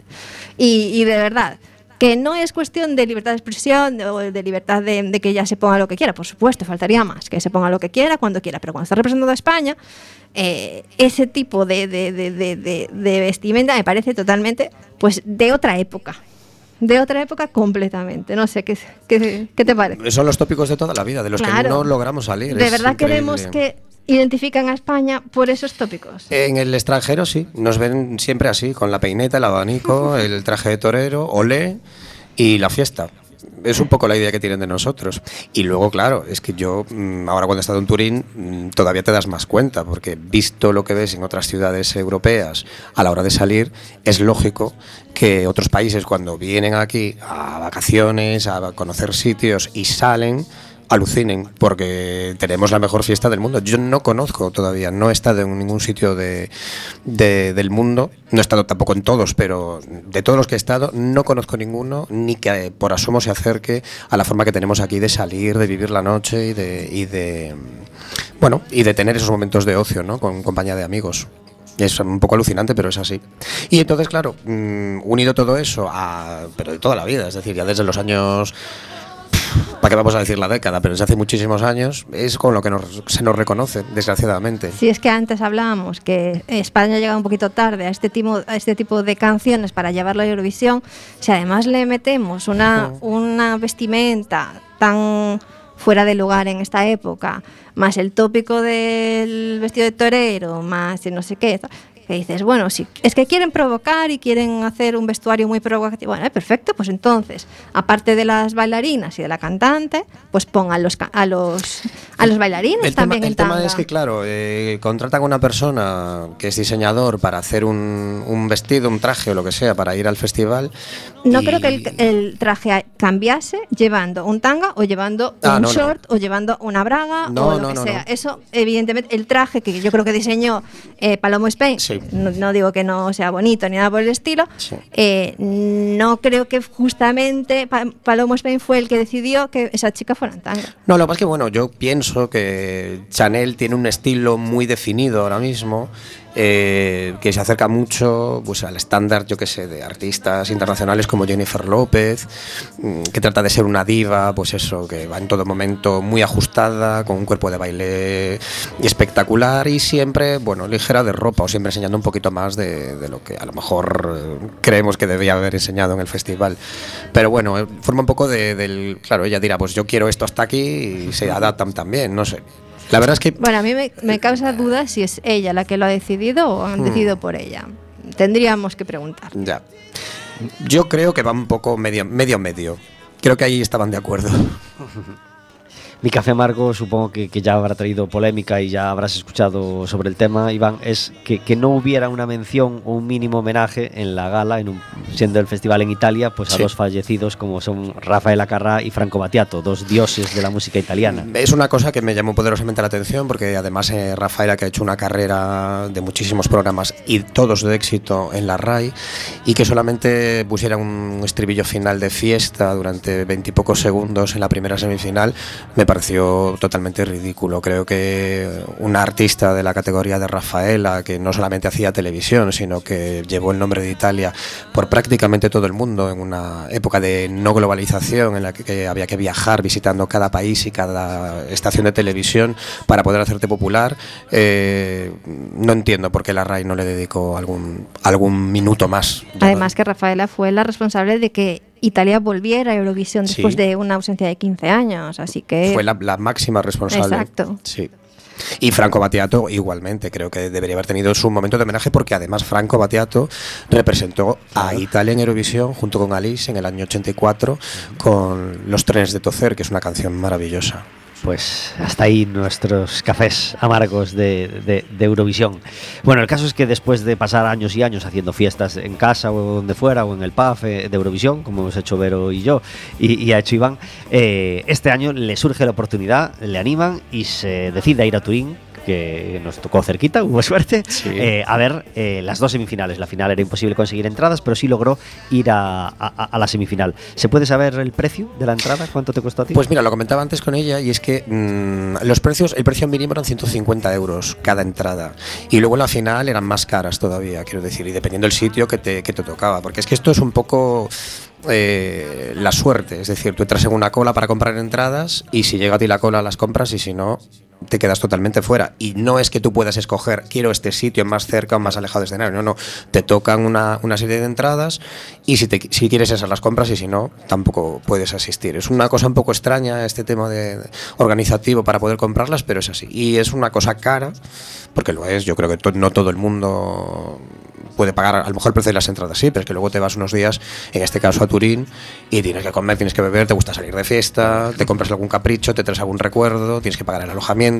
Y, de verdad, que no es cuestión de libertad de expresión o de libertad de, que ella se ponga lo que quiera, por supuesto, faltaría más, que se ponga lo que quiera, cuando quiera, pero cuando está representando a España, eh, ese tipo de- de vestimenta me parece totalmente, pues, de otra época. De otra época completamente. No sé, ¿qué, qué, qué te parece? Son los tópicos de toda la vida, de los que no logramos salir. ¿De es verdad increíble. queremos que identifican a España por esos tópicos? En el extranjero sí, nos ven siempre así, con la peineta, el abanico, el traje de torero, olé y la fiesta. Es un poco la idea que tienen de nosotros. Y luego, claro, es que yo, mm, ahora cuando he estado en Turín, mm, todavía te das más cuenta, porque visto lo que ves en otras ciudades europeas a la hora de salir, es lógico que otros países cuando vienen aquí a vacaciones, a conocer sitios y salen, alucinen porque tenemos la mejor fiesta del mundo. Yo no conozco todavía, no he estado en ningún sitio de, de- del mundo, no he estado tampoco en todos, pero de todos los que he estado, no conozco ninguno ni que por asomo se acerque a la forma que tenemos aquí de salir, de vivir la noche y de, y de bueno, y de tener esos momentos de ocio, ¿no? Con compañía de amigos. Es un poco alucinante, pero es así. Y entonces, claro, mm, unido todo eso a. pero de toda la vida, es decir, ya desde los años ¿Para qué vamos a decir la década? Pero desde hace muchísimos años es con lo que nos- se nos reconoce, desgraciadamente. Si es que antes hablábamos que España llega un poquito tarde a este tipo, a este tipo de canciones para llevarlo a Eurovisión, si además le metemos una, una vestimenta tan fuera de lugar en esta época, más el tópico del vestido de torero, más no sé qué, que dices, bueno, si es que quieren provocar y quieren hacer un vestuario muy provocativo, bueno, eh, perfecto, pues entonces, aparte de las bailarinas y de la cantante, pues pongan los, a los a los bailarines El también el tema es que, claro, eh, contratan a una persona que es diseñador para hacer un, un vestido, un traje o lo que sea para ir al festival. No y- creo que el, el traje cambiase llevando un tanga o llevando Ah, un no, no. short o llevando una braga No, o lo no, que no, sea. Eso, evidentemente, el traje que yo creo que diseñó eh, Palomo Spain, Sí. No, no digo que no sea bonito ni nada por el estilo, Sí. eh, no creo que justamente Pa- Palomo Spain fue el que decidió que esa chica fuera en tanga. No, lo que pasa es que, bueno, yo pienso que Chanel tiene un estilo muy definido ahora mismo, eh, que se acerca mucho pues, al estándar, yo que sé, de artistas internacionales como Jennifer López, mm, que trata de ser una diva, pues eso, que va en todo momento muy ajustada, con un cuerpo de baile espectacular y siempre, bueno, ligera de ropa o siempre enseñando un poquito más de, lo que a lo mejor eh, creemos que debía haber enseñado en el festival. Pero bueno, eh, forma un poco de- del... Claro, ella dirá, pues yo quiero esto hasta aquí y se adaptan también, no sé. La verdad es que... Bueno, a mí me, me causa duda si es ella la que lo ha decidido o han Hmm. decidido por ella. Tendríamos que preguntar. Ya. Yo creo que va un poco medio medio medio. Creo que ahí estaban de acuerdo. Mi café amargo supongo que, que ya habrá traído polémica y ya habrás escuchado sobre el tema, Iván, es que, que no hubiera una mención o un mínimo homenaje en la gala, en un- siendo el festival en Italia, pues a Sí. dos fallecidos como son Rafael Acarrá y Franco Battiato, dos dioses de la música italiana. Es una cosa que me llamó poderosamente la atención porque además eh, Rafaela que ha hecho una carrera de muchísimos programas y todos de éxito en la RAI y que solamente pusiera un estribillo final de fiesta durante veintipocos segundos en la primera semifinal me pareció totalmente ridículo. Creo que una artista de la categoría de Rafaela que no solamente hacía televisión sino que llevó el nombre de Italia por prácticamente todo el mundo en una época de no globalización en la que, había que viajar visitando cada país y cada estación de televisión para poder hacerte popular. Eh, no entiendo por qué la RAI no le dedicó algún, algún minuto más. Además que Rafaela fue la responsable de que Italia volviera a Eurovisión Sí. después de una ausencia de 15 años, así que fue la, la máxima responsable. Exacto. Sí. Y Franco Battiato igualmente, creo que debería haber tenido su momento de homenaje porque además Franco Battiato representó a Italia en Eurovisión junto con Alice en el año 84 con Los trenes de Tocer, que es una canción maravillosa. Pues hasta ahí nuestros cafés amargos de, Eurovisión. Bueno, el caso es que después de pasar años y años haciendo fiestas en casa o donde fuera o en el pub eh, de Eurovisión, como hemos hecho Vero y yo, y, y ha hecho Iván, eh, este año le surge la oportunidad, le animan y se decide a ir a Turín que nos tocó cerquita, hubo suerte, Sí. eh, a ver eh, las dos semifinales. La final era imposible conseguir entradas, pero sí logró ir a, a- a la semifinal. ¿Se puede saber el precio de la entrada? ¿Cuánto te costó a ti? Pues mira, lo comentaba antes con ella y es que mm, los precios, el precio mínimo eran 150 euros cada entrada y luego en la final eran más caras todavía, quiero decir, y dependiendo del sitio que te, que te tocaba, porque es que esto es un poco eh, la suerte, es decir, tú entras en una cola para comprar entradas y si llega a ti la cola las compras y si no te quedas totalmente fuera y no es que tú puedas escoger quiero este sitio más cerca o más alejado de escenario, no, no, te tocan una, una serie de entradas y si, te, si quieres esas las compras y si no tampoco puedes asistir. Es una cosa un poco extraña este tema de, organizativo para poder comprarlas, pero es así. Y es una cosa cara, porque lo es, yo creo que no todo el mundo puede pagar a lo mejor el precio de las entradas, sí, pero es que luego te vas unos días, en este caso a Turín, y tienes que comer, tienes que beber, te gusta salir de fiesta, te compras algún capricho, te traes algún recuerdo, tienes que pagar el alojamiento,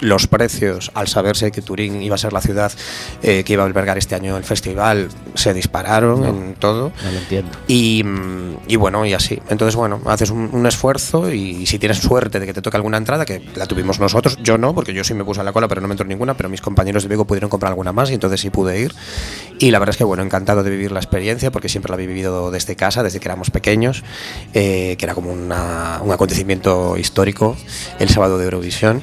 los precios, al saberse que Turín iba a ser la ciudad eh, que iba a albergar este año el festival, se dispararon en todo. no lo entiendo. Y, mm, y bueno, y así. Entonces, bueno, haces un, un esfuerzo y, si tienes suerte de que te toque alguna entrada, que la tuvimos nosotros, yo no, porque yo sí me puse a la cola, pero no me entró ninguna, pero mis compañeros de Vigo pudieron comprar alguna más y entonces sí pude ir. Y la verdad es que, bueno, encantado de vivir la experiencia, porque siempre la había vivido desde casa, desde que éramos pequeños, eh, que era como una- un acontecimiento histórico, el sábado de Eurovisión.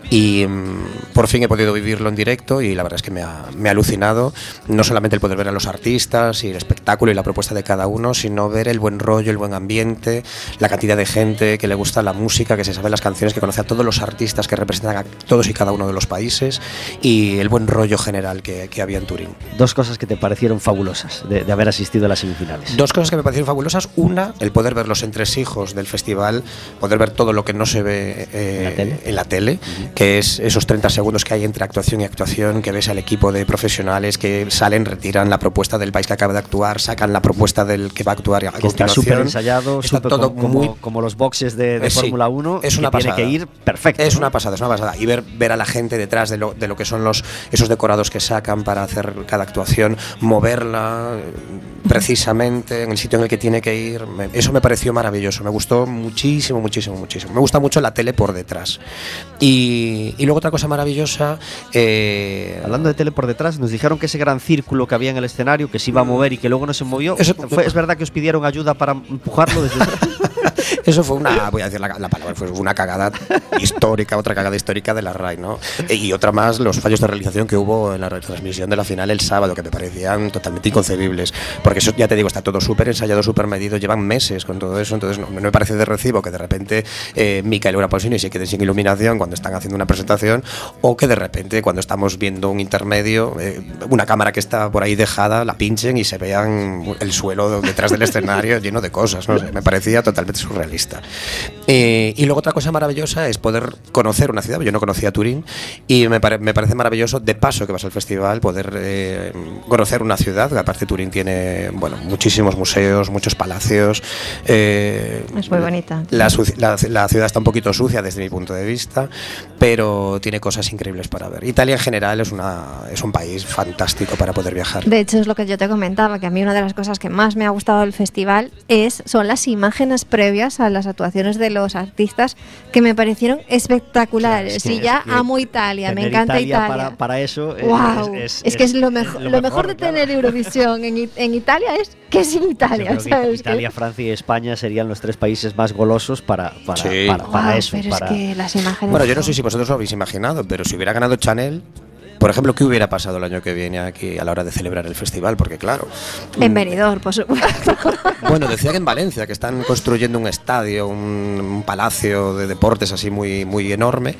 Y mm, por fin he podido vivirlo en directo y la verdad es que me ha, me ha alucinado no solamente el poder ver a los artistas y el espectáculo y la propuesta de cada uno, sino ver el buen rollo, el buen ambiente, la cantidad de gente que le gusta la música, que se sabe las canciones, que conoce a todos los artistas que representan a todos y cada uno de los países y el buen rollo general que, que había en Turín. Dos cosas que te parecieron fabulosas de, de haber asistido a las semifinales. Dos cosas que me parecieron fabulosas. Una, el poder ver los entresijos del festival, poder ver todo lo que no se ve eh, ¿En la tele? en la tele, que es esos 30 segundos que hay entre actuación y actuación, que ves al equipo de profesionales que salen, retiran la propuesta del país que acaba de actuar, sacan la propuesta del que va a actuar a Que está súper ensayado, Está súper todo como, muy como los boxes de, de Eh, Fórmula 1. es que una tiene pasada. que ir perfecto. Es ¿no? una pasada, es una pasada. Y ver, ver a la gente detrás de lo, de lo que son los, esos decorados que sacan para hacer cada actuación, moverla eh, precisamente en el sitio en el que tiene que ir. me- eso me pareció maravilloso. Me gustó muchísimo, muchísimo, muchísimo. Me gusta mucho la tele por detrás. Y, y luego otra cosa maravillosa. eh, Hablando de tele por detrás, nos dijeron que ese gran círculo que había en el escenario, que se iba a mover y que luego no se movió, Eso- fue- ¿es verdad que os pidieron ayuda para empujarlo desde Eso fue una, voy a decir la, la palabra, fue una cagada histórica, otra cagada histórica de la RAI, ¿no? E- Y otra más, los fallos de realización que hubo en la retransmisión de la final el sábado, que me parecían totalmente inconcebibles. Porque eso, ya te digo, está todo súper ensayado, súper medido, llevan meses con todo eso, entonces no, me parece de recibo que de repente eh, Micael Pausini se quede sin iluminación cuando están haciendo una presentación, o que de repente cuando estamos viendo un intermedio, eh, una cámara que está por ahí dejada, la pinchen y se vean el suelo detrás del escenario lleno de cosas, no me parecía totalmente surrealista. Eh, y luego otra cosa maravillosa es poder conocer una ciudad, yo no conocía Turín, y me, pare- me parece maravilloso, de paso que vas al festival, poder eh, conocer una ciudad, aparte Turín tiene, bueno, muchísimos museos, muchos palacios. eh, Es muy bonita. La- la ciudad está un poquito sucia desde mi punto de vista, pero tiene cosas increíbles para ver. Italia en general es, una, es un país fantástico para poder viajar. De hecho, es lo que yo te comentaba, que a mí una de las cosas que más me ha gustado del festival es, son las imágenes previas a las actuaciones de los artistas que me parecieron espectaculares. Es que- y ya es que amo Italia, me encanta Italia Italia. Para, para eso es, Wow. es- Es, que es lo, mejor lo, mejor de claro. tener Eurovisión en, en Italia es que es Italia. Italia, Francia y España serían los tres países más golosos para, para, Sí. para, para Guau, eso. pero para- es que las imágenes. Bueno, yo no sé si vosotros lo habéis imaginado, pero si hubiera ganado Chanel, por ejemplo, ¿qué hubiera pasado el año que viene aquí a la hora de celebrar el festival? Porque claro, En mm, Benidorm, por supuesto. Bueno, decía que en Valencia, que están construyendo un estadio, un, un palacio de deportes así muy, muy enorme,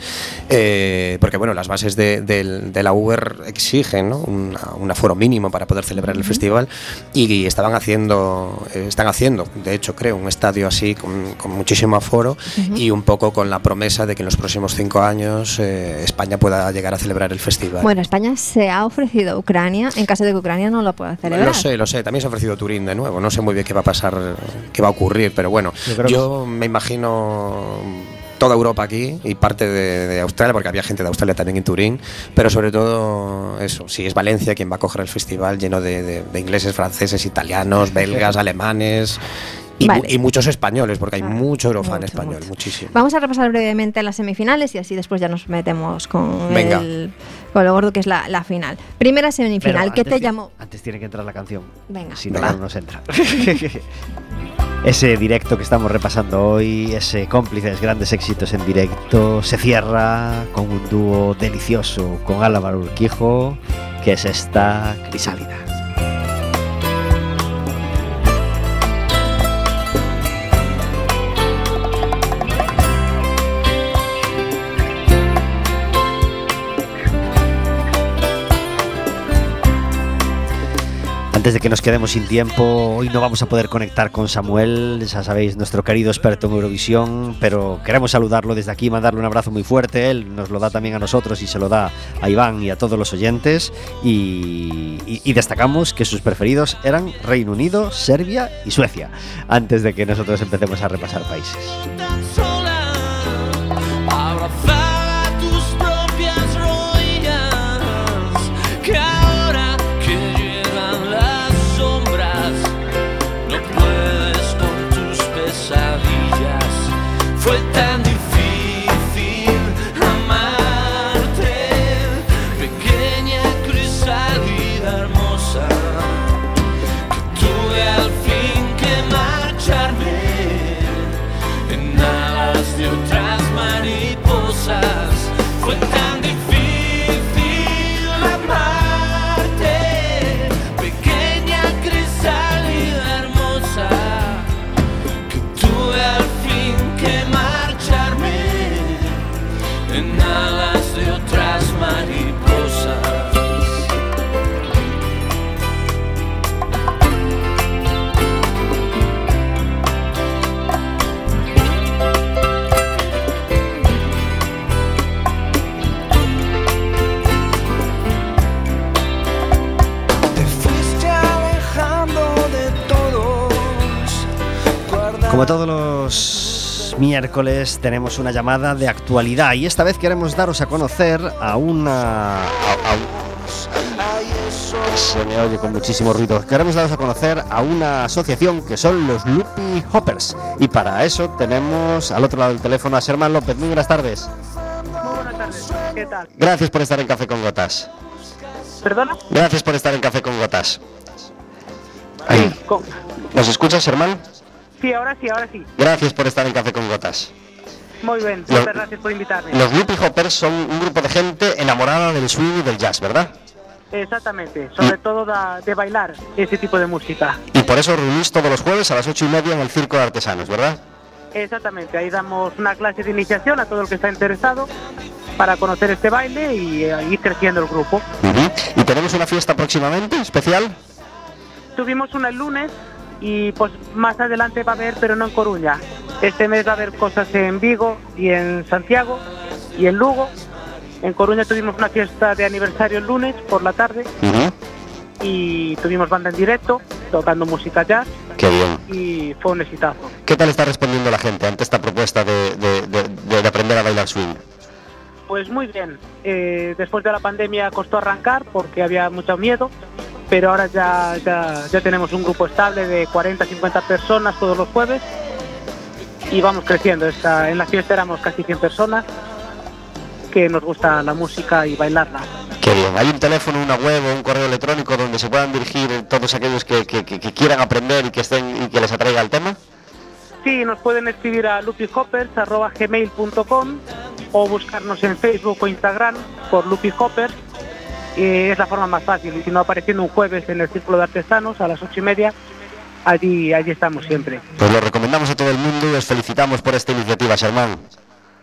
eh, porque bueno, las bases de, la Uber exigen ¿no? un aforo mínimo para poder celebrar el festival y estaban haciendo, eh, están haciendo, de hecho creo, un estadio así con, con muchísimo aforo y un poco con la promesa de que en los próximos cinco años eh, España pueda llegar a celebrar el festival. bueno, España se ha ofrecido a Ucrania en caso de que Ucrania no lo pueda celebrar. Lo sé, lo sé. También se ha ofrecido Turín de nuevo. No sé muy bien qué va a pasar, qué va a ocurrir, pero bueno, Yo me imagino toda Europa aquí y parte de, de Australia, porque había gente de Australia también en Turín, pero sobre todo eso, si es Valencia quien va a coger el festival lleno de, de- de ingleses, franceses, italianos, belgas, alemanes. Y, mu- Vale. y muchos españoles, porque hay mucho eurofan mucho, español, mucho. muchísimo. Vamos a repasar brevemente las semifinales y así después ya nos metemos con, Venga. el, con lo gordo que es la, la final. Primera semifinal, Pero ¿qué antes te llamó? Antes tiene que entrar la canción. Venga. Si no, Venga. no nos entra. ese directo que estamos repasando hoy, ese cómplices, grandes éxitos en directo, se cierra con un dúo delicioso con Álvaro Urquijo, que es esta Crisálida. Antes de que nos quedemos sin tiempo, hoy no vamos a poder conectar con Samuel, ya sabéis, nuestro querido experto en Eurovisión, pero queremos saludarlo desde aquí, mandarle un abrazo muy fuerte. Él nos lo da también a nosotros y se lo da a Iván y a todos los oyentes. Y, y- destacamos que sus preferidos eran Reino Unido, Serbia y Suecia, antes de que nosotros empecemos a repasar países. Como todos los miércoles tenemos una llamada de actualidad y esta vez queremos daros a conocer a una... a- a- se me oye con muchísimo ruido. Queremos daros a conocer a una asociación que son los Loopy Hoppers y para eso tenemos al otro lado del teléfono a Sherman López. Muy buenas tardes. Muy buenas tardes. ¿Qué tal? Gracias por estar en Café con Gotas. ¿Perdona? Gracias por estar en Café con Gotas. Ahí. ¿Nos escuchas, Sherman? Sí, ahora sí, ahora sí. Gracias por estar en Café con Gotas. Muy bien, muchas gracias por invitarme. Los Loopy Hoppers son un grupo de gente enamorada del swing y del jazz, ¿verdad? Exactamente, sobre todo da- de bailar ese tipo de música. Y por eso reunís todos los jueves a las ocho y media en el Circo de Artesanos, ¿verdad? Exactamente, ahí damos una clase de iniciación a todo el que está interesado para conocer este baile y eh, ir creciendo el grupo. Ujú. ¿Y tenemos una fiesta próximamente especial? Tuvimos una el lunes y pues más adelante va a haber, pero no en Coruña. Este mes va a haber cosas en Vigo y en Santiago y en Lugo. En Coruña tuvimos una fiesta de aniversario el lunes por la tarde y tuvimos banda en directo tocando música jazz Qué bien. y fue un exitazo. ¿Qué tal está respondiendo la gente ante esta propuesta de, de- de- de- de aprender a bailar swing? Pues muy bien. Eh, después de la pandemia costó arrancar porque había mucho miedo, pero ahora ya, ya, ya tenemos un grupo estable de 40, 50 personas todos los jueves y vamos creciendo. Esta- en la fiesta éramos casi 100 personas que nos gusta la música y bailarla. Qué bien. ¿Hay un teléfono, una web o un correo electrónico donde se puedan dirigir todos aquellos que, que- que- que quieran aprender y que estén y que les atraiga el tema? Sí, nos pueden escribir a loopyhoppers.gmail.com o buscarnos en Facebook o Instagram por Loopy Hoppers. Eh, es la forma más fácil. Y si no, apareciendo un jueves en el Círculo de Artesanos a las ocho y media, allí, allí estamos siempre. Pues lo recomendamos a todo el mundo y os felicitamos por esta iniciativa, Sherman.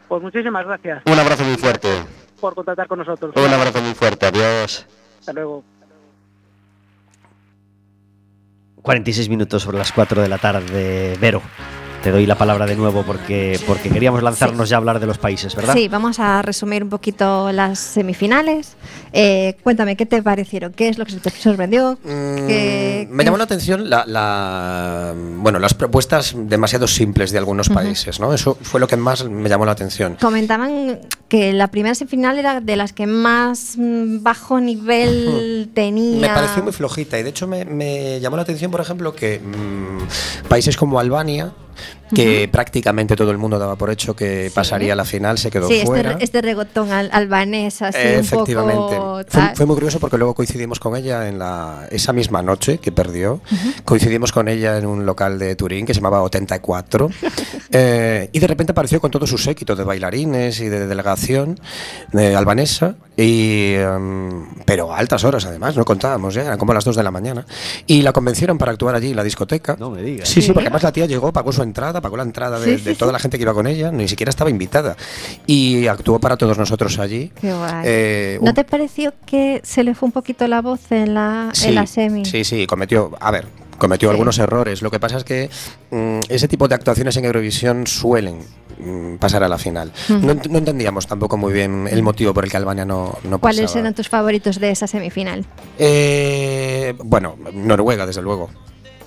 Pues muchísimas gracias Un abrazo muy fuerte. por contactar con nosotros. Un abrazo muy fuerte. Adiós. Hasta luego. 46 minutos sobre las 4 de la tarde. Vero, te doy la palabra de nuevo porque, porque queríamos lanzarnos ya a hablar de los países, ¿verdad? Sí, vamos a resumir un poquito las semifinales. Eh, cuéntame, ¿qué te parecieron? ¿Qué es lo que se te sorprendió? ¿Qué, Mm, Me llamó la atención la, la- bueno, las propuestas demasiado simples de algunos países, ¿no? Eso fue lo que más me llamó la atención. Comentaban que la primera semifinal era de las que más mm, bajo nivel tenía. Me pareció muy flojita y de hecho me, me llamó la atención, por ejemplo, que mm, países como Albania, que prácticamente todo el mundo daba por hecho que pasaría a la final, se quedó Sí, este, fuera. re- este regotón al- albanés así Eh, un Efectivamente. poco Fue, fue muy curioso porque luego coincidimos con ella en la, esa misma noche que perdió. Coincidimos con ella en un local de Turín que se llamaba 84. eh, y de repente apareció con todo su séquito de bailarines y de delegación eh, albanesa. Y, em, pero a altas horas además, no contábamos ya, eran como las 2 de la mañana. Y la convencieron para actuar allí en la discoteca. No me digas. Sí, sí, Sí. porque además la tía llegó, pagó su entrada, pagó la entrada de, Sí, de sí, toda sí. la gente que iba con ella, ni siquiera estaba invitada. Y actuó para todos nosotros allí. Qué guay. Eh, ¿No un- te pareció que se le fue un poquito la voz en la, en la semi? Sí, sí, cometió, a ver, cometió Sí. algunos errores. Lo que pasa es que mm, ese tipo de actuaciones en Eurovisión suelen mm, pasar a la final. No entendíamos tampoco muy bien el motivo por el que Albania no, no ¿Cuáles pasaba. eran tus favoritos de esa semifinal? Eh, bueno, Noruega, desde luego.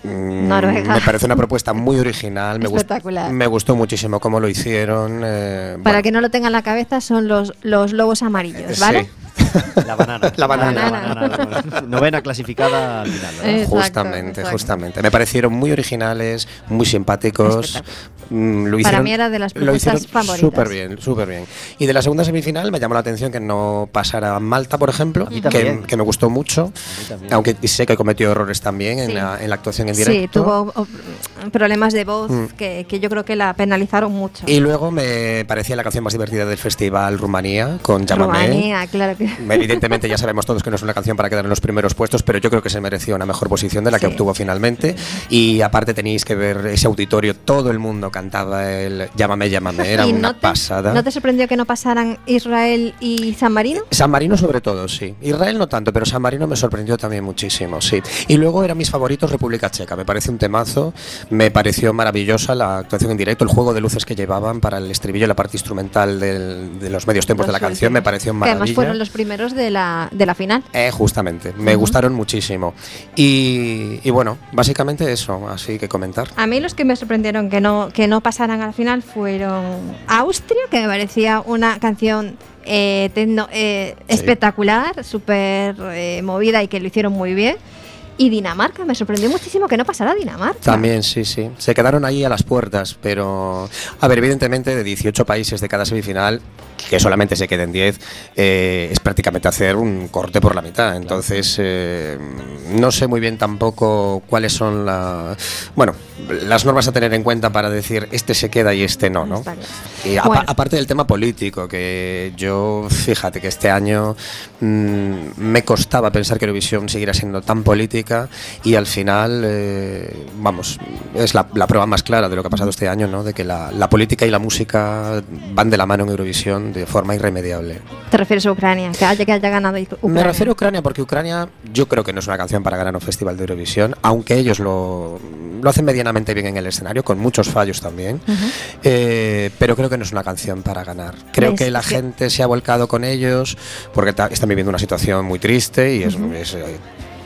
Mm, Noruega. Me parece una propuesta muy original. Me, gust- Espectacular. me gustó muchísimo cómo lo hicieron. eh, Para bueno, que no lo tengan en la cabeza son los, los lobos amarillos, ¿vale? sí. La banana. La banana. La banana. Novena clasificada al final. ¿verdad? Exacto, justamente, exacto. justamente. Me parecieron muy originales, muy simpáticos. Mm, lo Para mí era de las propuestas favoritas. Súper bien, súper bien. Y de la segunda semifinal me llamó la atención que no pasara Malta, por ejemplo, que, que me gustó mucho, aunque sé que cometió errores también en, Sí. la, en la actuación en Sí, directo. tuvo o, problemas de voz Mm. que, que yo creo que la penalizaron mucho. Y luego me parecía la canción más divertida del festival Rumanía, con Llámame. Rumanía, claro que. Evidentemente ya sabemos todos que no es una canción para quedar en los primeros puestos, pero yo creo que se mereció una mejor posición de la que Sí. obtuvo finalmente. Y aparte tenéis que ver ese auditorio, todo el mundo cantaba el Llámame, llámame, era ¿Y una no te, pasada. ¿No te sorprendió que no pasaran Israel y San Marino? San Marino sobre todo, sí. Israel no tanto, pero San Marino me sorprendió también muchísimo, sí. Y luego eran mis favoritos República Checa, me parece un temazo, me pareció maravillosa la actuación en directo, el juego de luces que llevaban para el estribillo la parte instrumental del- de los medios tiempos de la canción, me pareció Que maravilla. además fueron los primeros de la, de la final. Eh, justamente, me gustaron muchísimo. Y, y bueno, básicamente eso, así que comentar. A mí los que me sorprendieron que no, que no pasaran a la final fueron Austria, que me parecía una canción eh, tecno- eh, Sí. espectacular, súper eh, movida y que lo hicieron muy bien. Y Dinamarca, me sorprendió muchísimo que no pasara Dinamarca. También, sí, sí. Se quedaron ahí a las puertas, pero. A ver, evidentemente, de 18 países de cada semifinal, que solamente se queden 10, eh, es prácticamente hacer un corte por la mitad. Entonces, eh, no sé muy bien tampoco cuáles son la, bueno, las normas a tener en cuenta para decir este se queda y este no, ¿no? Y Bueno. aparte del tema político, que yo, fíjate que este año mm, me costaba pensar que Eurovisión siguiera siendo tan política y al final, eh, vamos, es la, la prueba más clara de lo que ha pasado este año, ¿no? De que la, la política y la música van de la mano en Eurovisión de forma irremediable. Te refieres a Ucrania, que haya, que haya ganado Ucrania. Me refiero a Ucrania porque Ucrania yo creo que no es una canción para ganar un festival de Eurovisión, aunque ellos lo, lo hacen medianamente bien en el escenario, con muchos fallos también. Eh, pero creo que no es una canción para ganar. Creo ¿Ves? que la gente se ha volcado con ellos porque están viviendo una situación muy triste y es, es,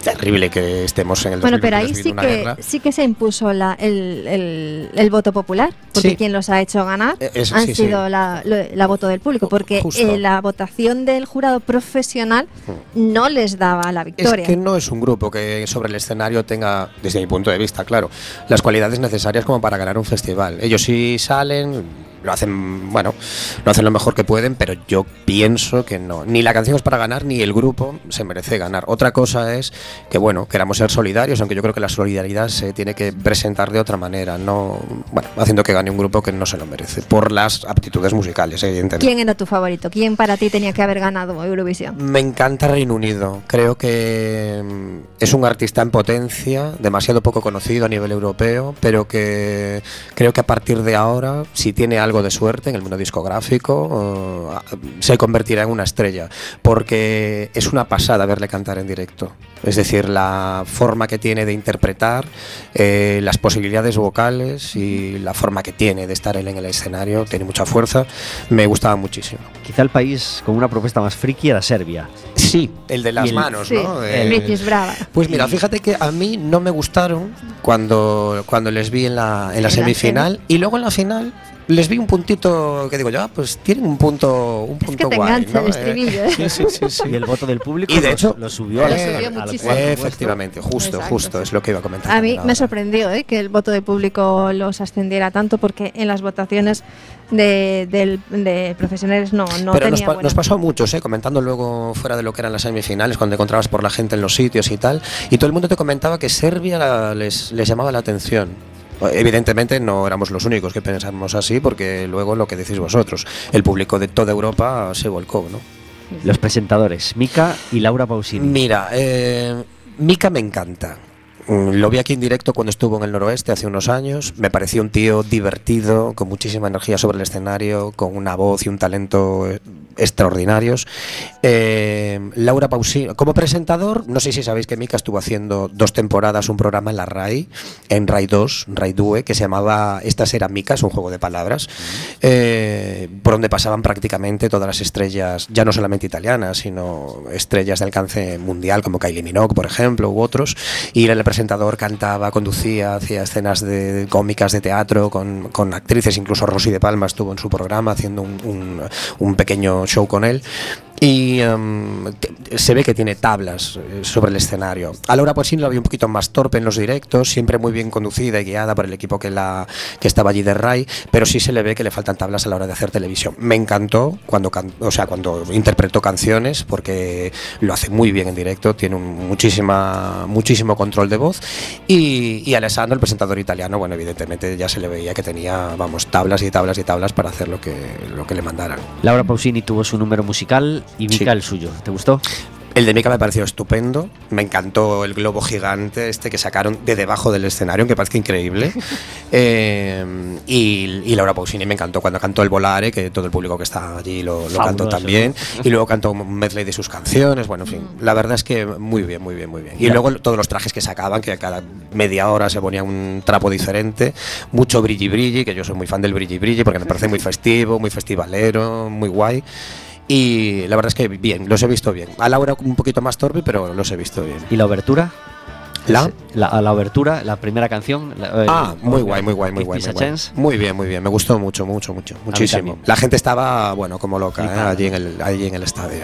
terrible que estemos en el Bueno, pero 2022 ahí sí que, guerra. sí que se impuso la- el, el- el voto popular, porque Sí. quien los ha hecho ganar Eh, han sí, sí. sido la, la voto del público, porque eh, la votación del jurado profesional no les daba la Es victoria. que no es un grupo que sobre el escenario tenga, desde mi punto de vista, claro, las cualidades necesarias como para ganar un festival. Ellos sí salen, lo hacen, bueno, lo hacen lo mejor que pueden, pero yo pienso que no. Ni la canción es para ganar, ni el grupo se merece ganar. Otra cosa es que, bueno, queramos ser solidarios, aunque yo creo que la solidaridad se tiene que presentar de otra manera, no, bueno, haciendo que gane un grupo que no se lo merece, por las aptitudes musicales, evidentemente. ¿Quién era tu favorito? ¿Quién para ti tenía que haber ganado Eurovisión? Me encanta Reino Unido. Creo que mm, es un artista en potencia, demasiado poco conocido a nivel europeo, pero que creo que a partir de ahora, si tiene algo de suerte en el mundo discográfico, eh, se convertirá en una estrella, porque es una pasada verle cantar en directo. Es decir, la forma que tiene de interpretar, eh, las posibilidades vocales y la forma que tiene de estar él en el escenario, tiene mucha fuerza, me gustaba muchísimo. Quizá el país con una propuesta más friki era Serbia. Sí, el de las el- manos, Sí, ¿no? el Eh, Bicis Brava. Pues mira, fíjate que a mí no me gustaron cuando, cuando les vi en la En la semifinal y luego en la final les vi un puntito que digo yo, ah, pues tienen un punto, un Es punto que te guay, engancha ¿no? el estribillo, ¿eh? Sí, sí, sí, sí. Y el voto del público Y de lo- hecho- lo subió, al- Lo subió al muchísimo. cuarto puesto. Efectivamente, justo, Exacto, justo, sí. es lo que iba a comentar. A mí me sorprendió ¿eh? que el voto del público los ascendiera tanto porque en las votaciones de, del- de profesionales no, no Pero nos, pa- pasó a muchos, ¿eh? comentando luego fuera de lo que eran las semifinales, cuando encontrabas por la gente en los sitios y tal, y todo el mundo te comentaba que Serbia la- les, les llamaba la atención. Evidentemente no éramos los únicos que pensamos así, porque luego lo que decís vosotros, el público de toda Europa se volcó, ¿no? Los presentadores, Mika y Laura Pausini. Mira, eh, Mika me encanta. Mm, Lo vi aquí en directo cuando estuvo en el noroeste hace unos años. Me pareció un tío divertido, con muchísima energía sobre el escenario, con una voz y un talento eh, extraordinarios. Eh, Laura Pausini, como presentador, no sé si sabéis que Mika estuvo haciendo dos temporadas un programa en la RAI, en RAI 2, RAI 2, que se llamaba Estas eran Mika, es un juego de palabras, eh, por donde pasaban prácticamente todas las estrellas, ya no solamente italianas, sino estrellas de alcance mundial, como Kylie Minogue, por ejemplo, u otros. Y el presentador cantaba, conducía, hacía escenas de, cómicas de teatro con, con actrices, incluso Rosy de Palma estuvo en su programa haciendo un- un pequeño show con él. Y te- se ve que tiene tablas eh, sobre el escenario. A Laura Pausini la vi un poquito más torpe en los directos, siempre muy bien conducida y guiada por el equipo que, la, que estaba allí de RAI, pero sí se le ve que le faltan tablas a la hora de hacer televisión. Me encantó cuando, can- o sea, cuando interpretó canciones, porque lo hace muy bien en directo, tiene un muchísima, muchísimo control de voz. Y, y Alessandro, el presentador italiano, bueno, evidentemente ya se le veía que tenía, vamos, tablas y tablas y tablas para hacer lo que, lo que le mandaran. Laura Pausini tuvo su número musical y Mika Sí. el suyo. ¿Te gustó? El de Mika me pareció estupendo. Me encantó el globo gigante este que sacaron de debajo del escenario, que parece increíble. Eh, y, y Laura Pausini me encantó cuando cantó el Volare, que todo el público que está allí lo, lo cantó también. Y luego cantó un medley de sus canciones. Bueno, en fin, la verdad es que muy bien, muy bien, muy bien. Y luego todos los trajes que sacaban, que a cada media hora se ponía un trapo diferente. Mucho brilli brilli, que yo soy muy fan del brilli brilli porque me parece muy festivo, muy festivalero, muy guay. Y la verdad es que bien, los he visto bien. A Laura un poquito más torpe, pero los he visto bien. ¿Y la obertura? ¿La? La, la obertura, la primera canción. la- eh, Ah, muy guay, muy guay, muy guay. Muy, guay. Muy bien, muy bien. Me gustó mucho, mucho, mucho, muchísimo. La gente estaba, bueno, como loca ¿eh? Allí, en el, allí en el estadio.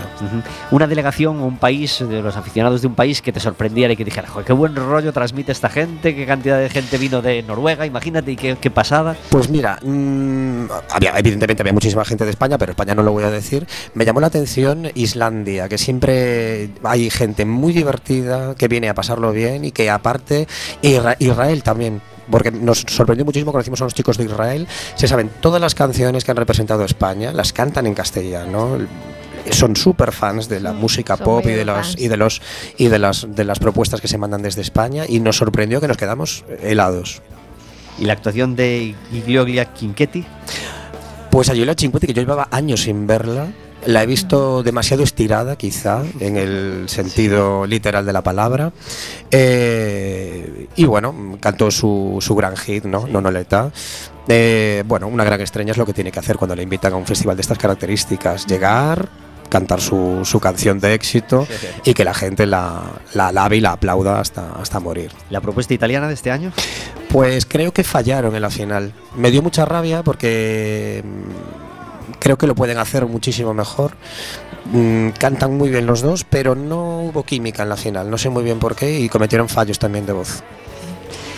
Una delegación o un país, de los aficionados de un país que te sorprendiera y que dijera, "Joder, qué buen rollo transmite esta gente, qué cantidad de gente vino de Noruega, imagínate y qué, qué pasada. Pues mira, mm, había, evidentemente había muchísima gente de España, pero España no lo voy a decir. Me llamó la atención Islandia, que siempre hay gente muy divertida que viene a pasarlo bien y que aparte Isra- Israel también. Porque nos sorprendió muchísimo, conocimos a unos chicos de Israel, se saben todas las canciones que han representado a España, las cantan en castellano, son súper fans de la música son pop y de las fans. y de los y de las de las propuestas que se mandan desde España y nos sorprendió que nos quedamos helados. Y la actuación de Gigliolia Quinchetti, Pues a Giulia Cinquetti, que yo llevaba años sin verla, la he visto demasiado estirada, quizá, en el sentido literal de la palabra. Eh, y bueno, cantó su, su gran hit, ¿no? Nonoleta. Eh, bueno, una gran estrella es lo que tiene que hacer cuando le invitan a un festival de estas características. Llegar, cantar su, su canción de éxito y que la gente la, la alabe y la aplauda hasta, hasta morir. la propuesta italiana de este año. Pues creo que fallaron en la final. Me dio mucha rabia porque creo que lo pueden hacer muchísimo mejor. Mm, Cantan muy bien los dos, pero no hubo química en la final. No sé muy bien por qué y cometieron fallos también de voz.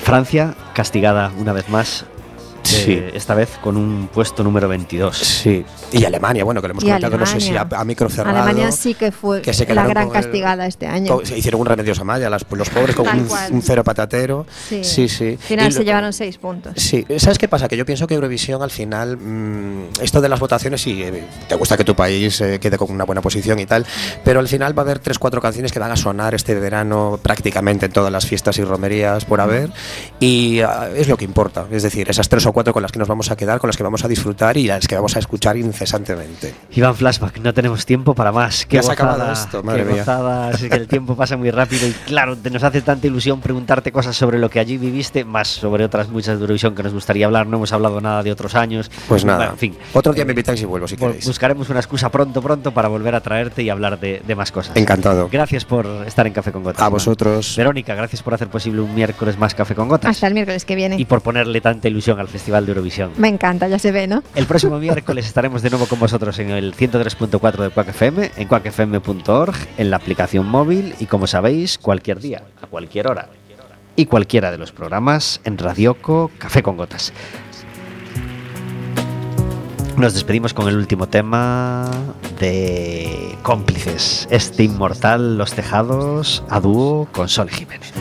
Francia, castigada una vez más, Sí. eh, esta vez con un puesto número 22. Sí. Y Alemania, bueno, que lo hemos Y comentado, no sé si a, a micro cerrado. Alemania sí que fue que se la gran el- castigada este año. Se hicieron un remedio Amaya, las, los pobres con un, cero patatero. Sí. sí. sí. Al final Y se lo- llevaron seis puntos. Sí, ¿sabes qué pasa? Que yo pienso que Eurovisión al final, mm, esto de las votaciones, sí, eh, te gusta que tu país eh, quede con una buena posición y tal, pero al final va a haber tres, cuatro canciones que van a sonar este verano prácticamente en todas las fiestas y romerías por haber, Y ah, es lo que importa, es decir, esas tres o cuatro con las que nos vamos a quedar, con las que vamos a disfrutar y las que vamos a escuchar incesantemente. Iván Flashback, no tenemos tiempo para más. Qué Ya se ha acabado gozada, esto, qué madre mía. gozada. Es que el tiempo pasa muy rápido y claro, te nos hace tanta ilusión preguntarte cosas sobre lo que allí viviste, más sobre otras muchas de Eurovisión que nos gustaría hablar. No hemos hablado nada de otros años. Pues nada, Bueno, en fin. otro día me invitáis y vuelvo si queréis. Buscaremos una excusa pronto, pronto para volver a traerte y hablar de, de más cosas. Encantado. Gracias por estar en Café con Gotas. A vosotros. Verónica, gracias por hacer posible un miércoles más Café con Gotas. Hasta el miércoles que viene. Y por ponerle tanta ilusión al Festival de Eurovisión. Me encanta, ya se ve, ¿no? El próximo miércoles estaremos de nuevo con vosotros en el 103.4 de Quack FM, en quackfm.org, en la aplicación móvil y como sabéis, cualquier día, a cualquier hora. Y cualquiera de los programas en Radioco Café con Gotas. Nos despedimos con el último tema de Cómplices, este inmortal Los Tejados a dúo con Sol Jiménez.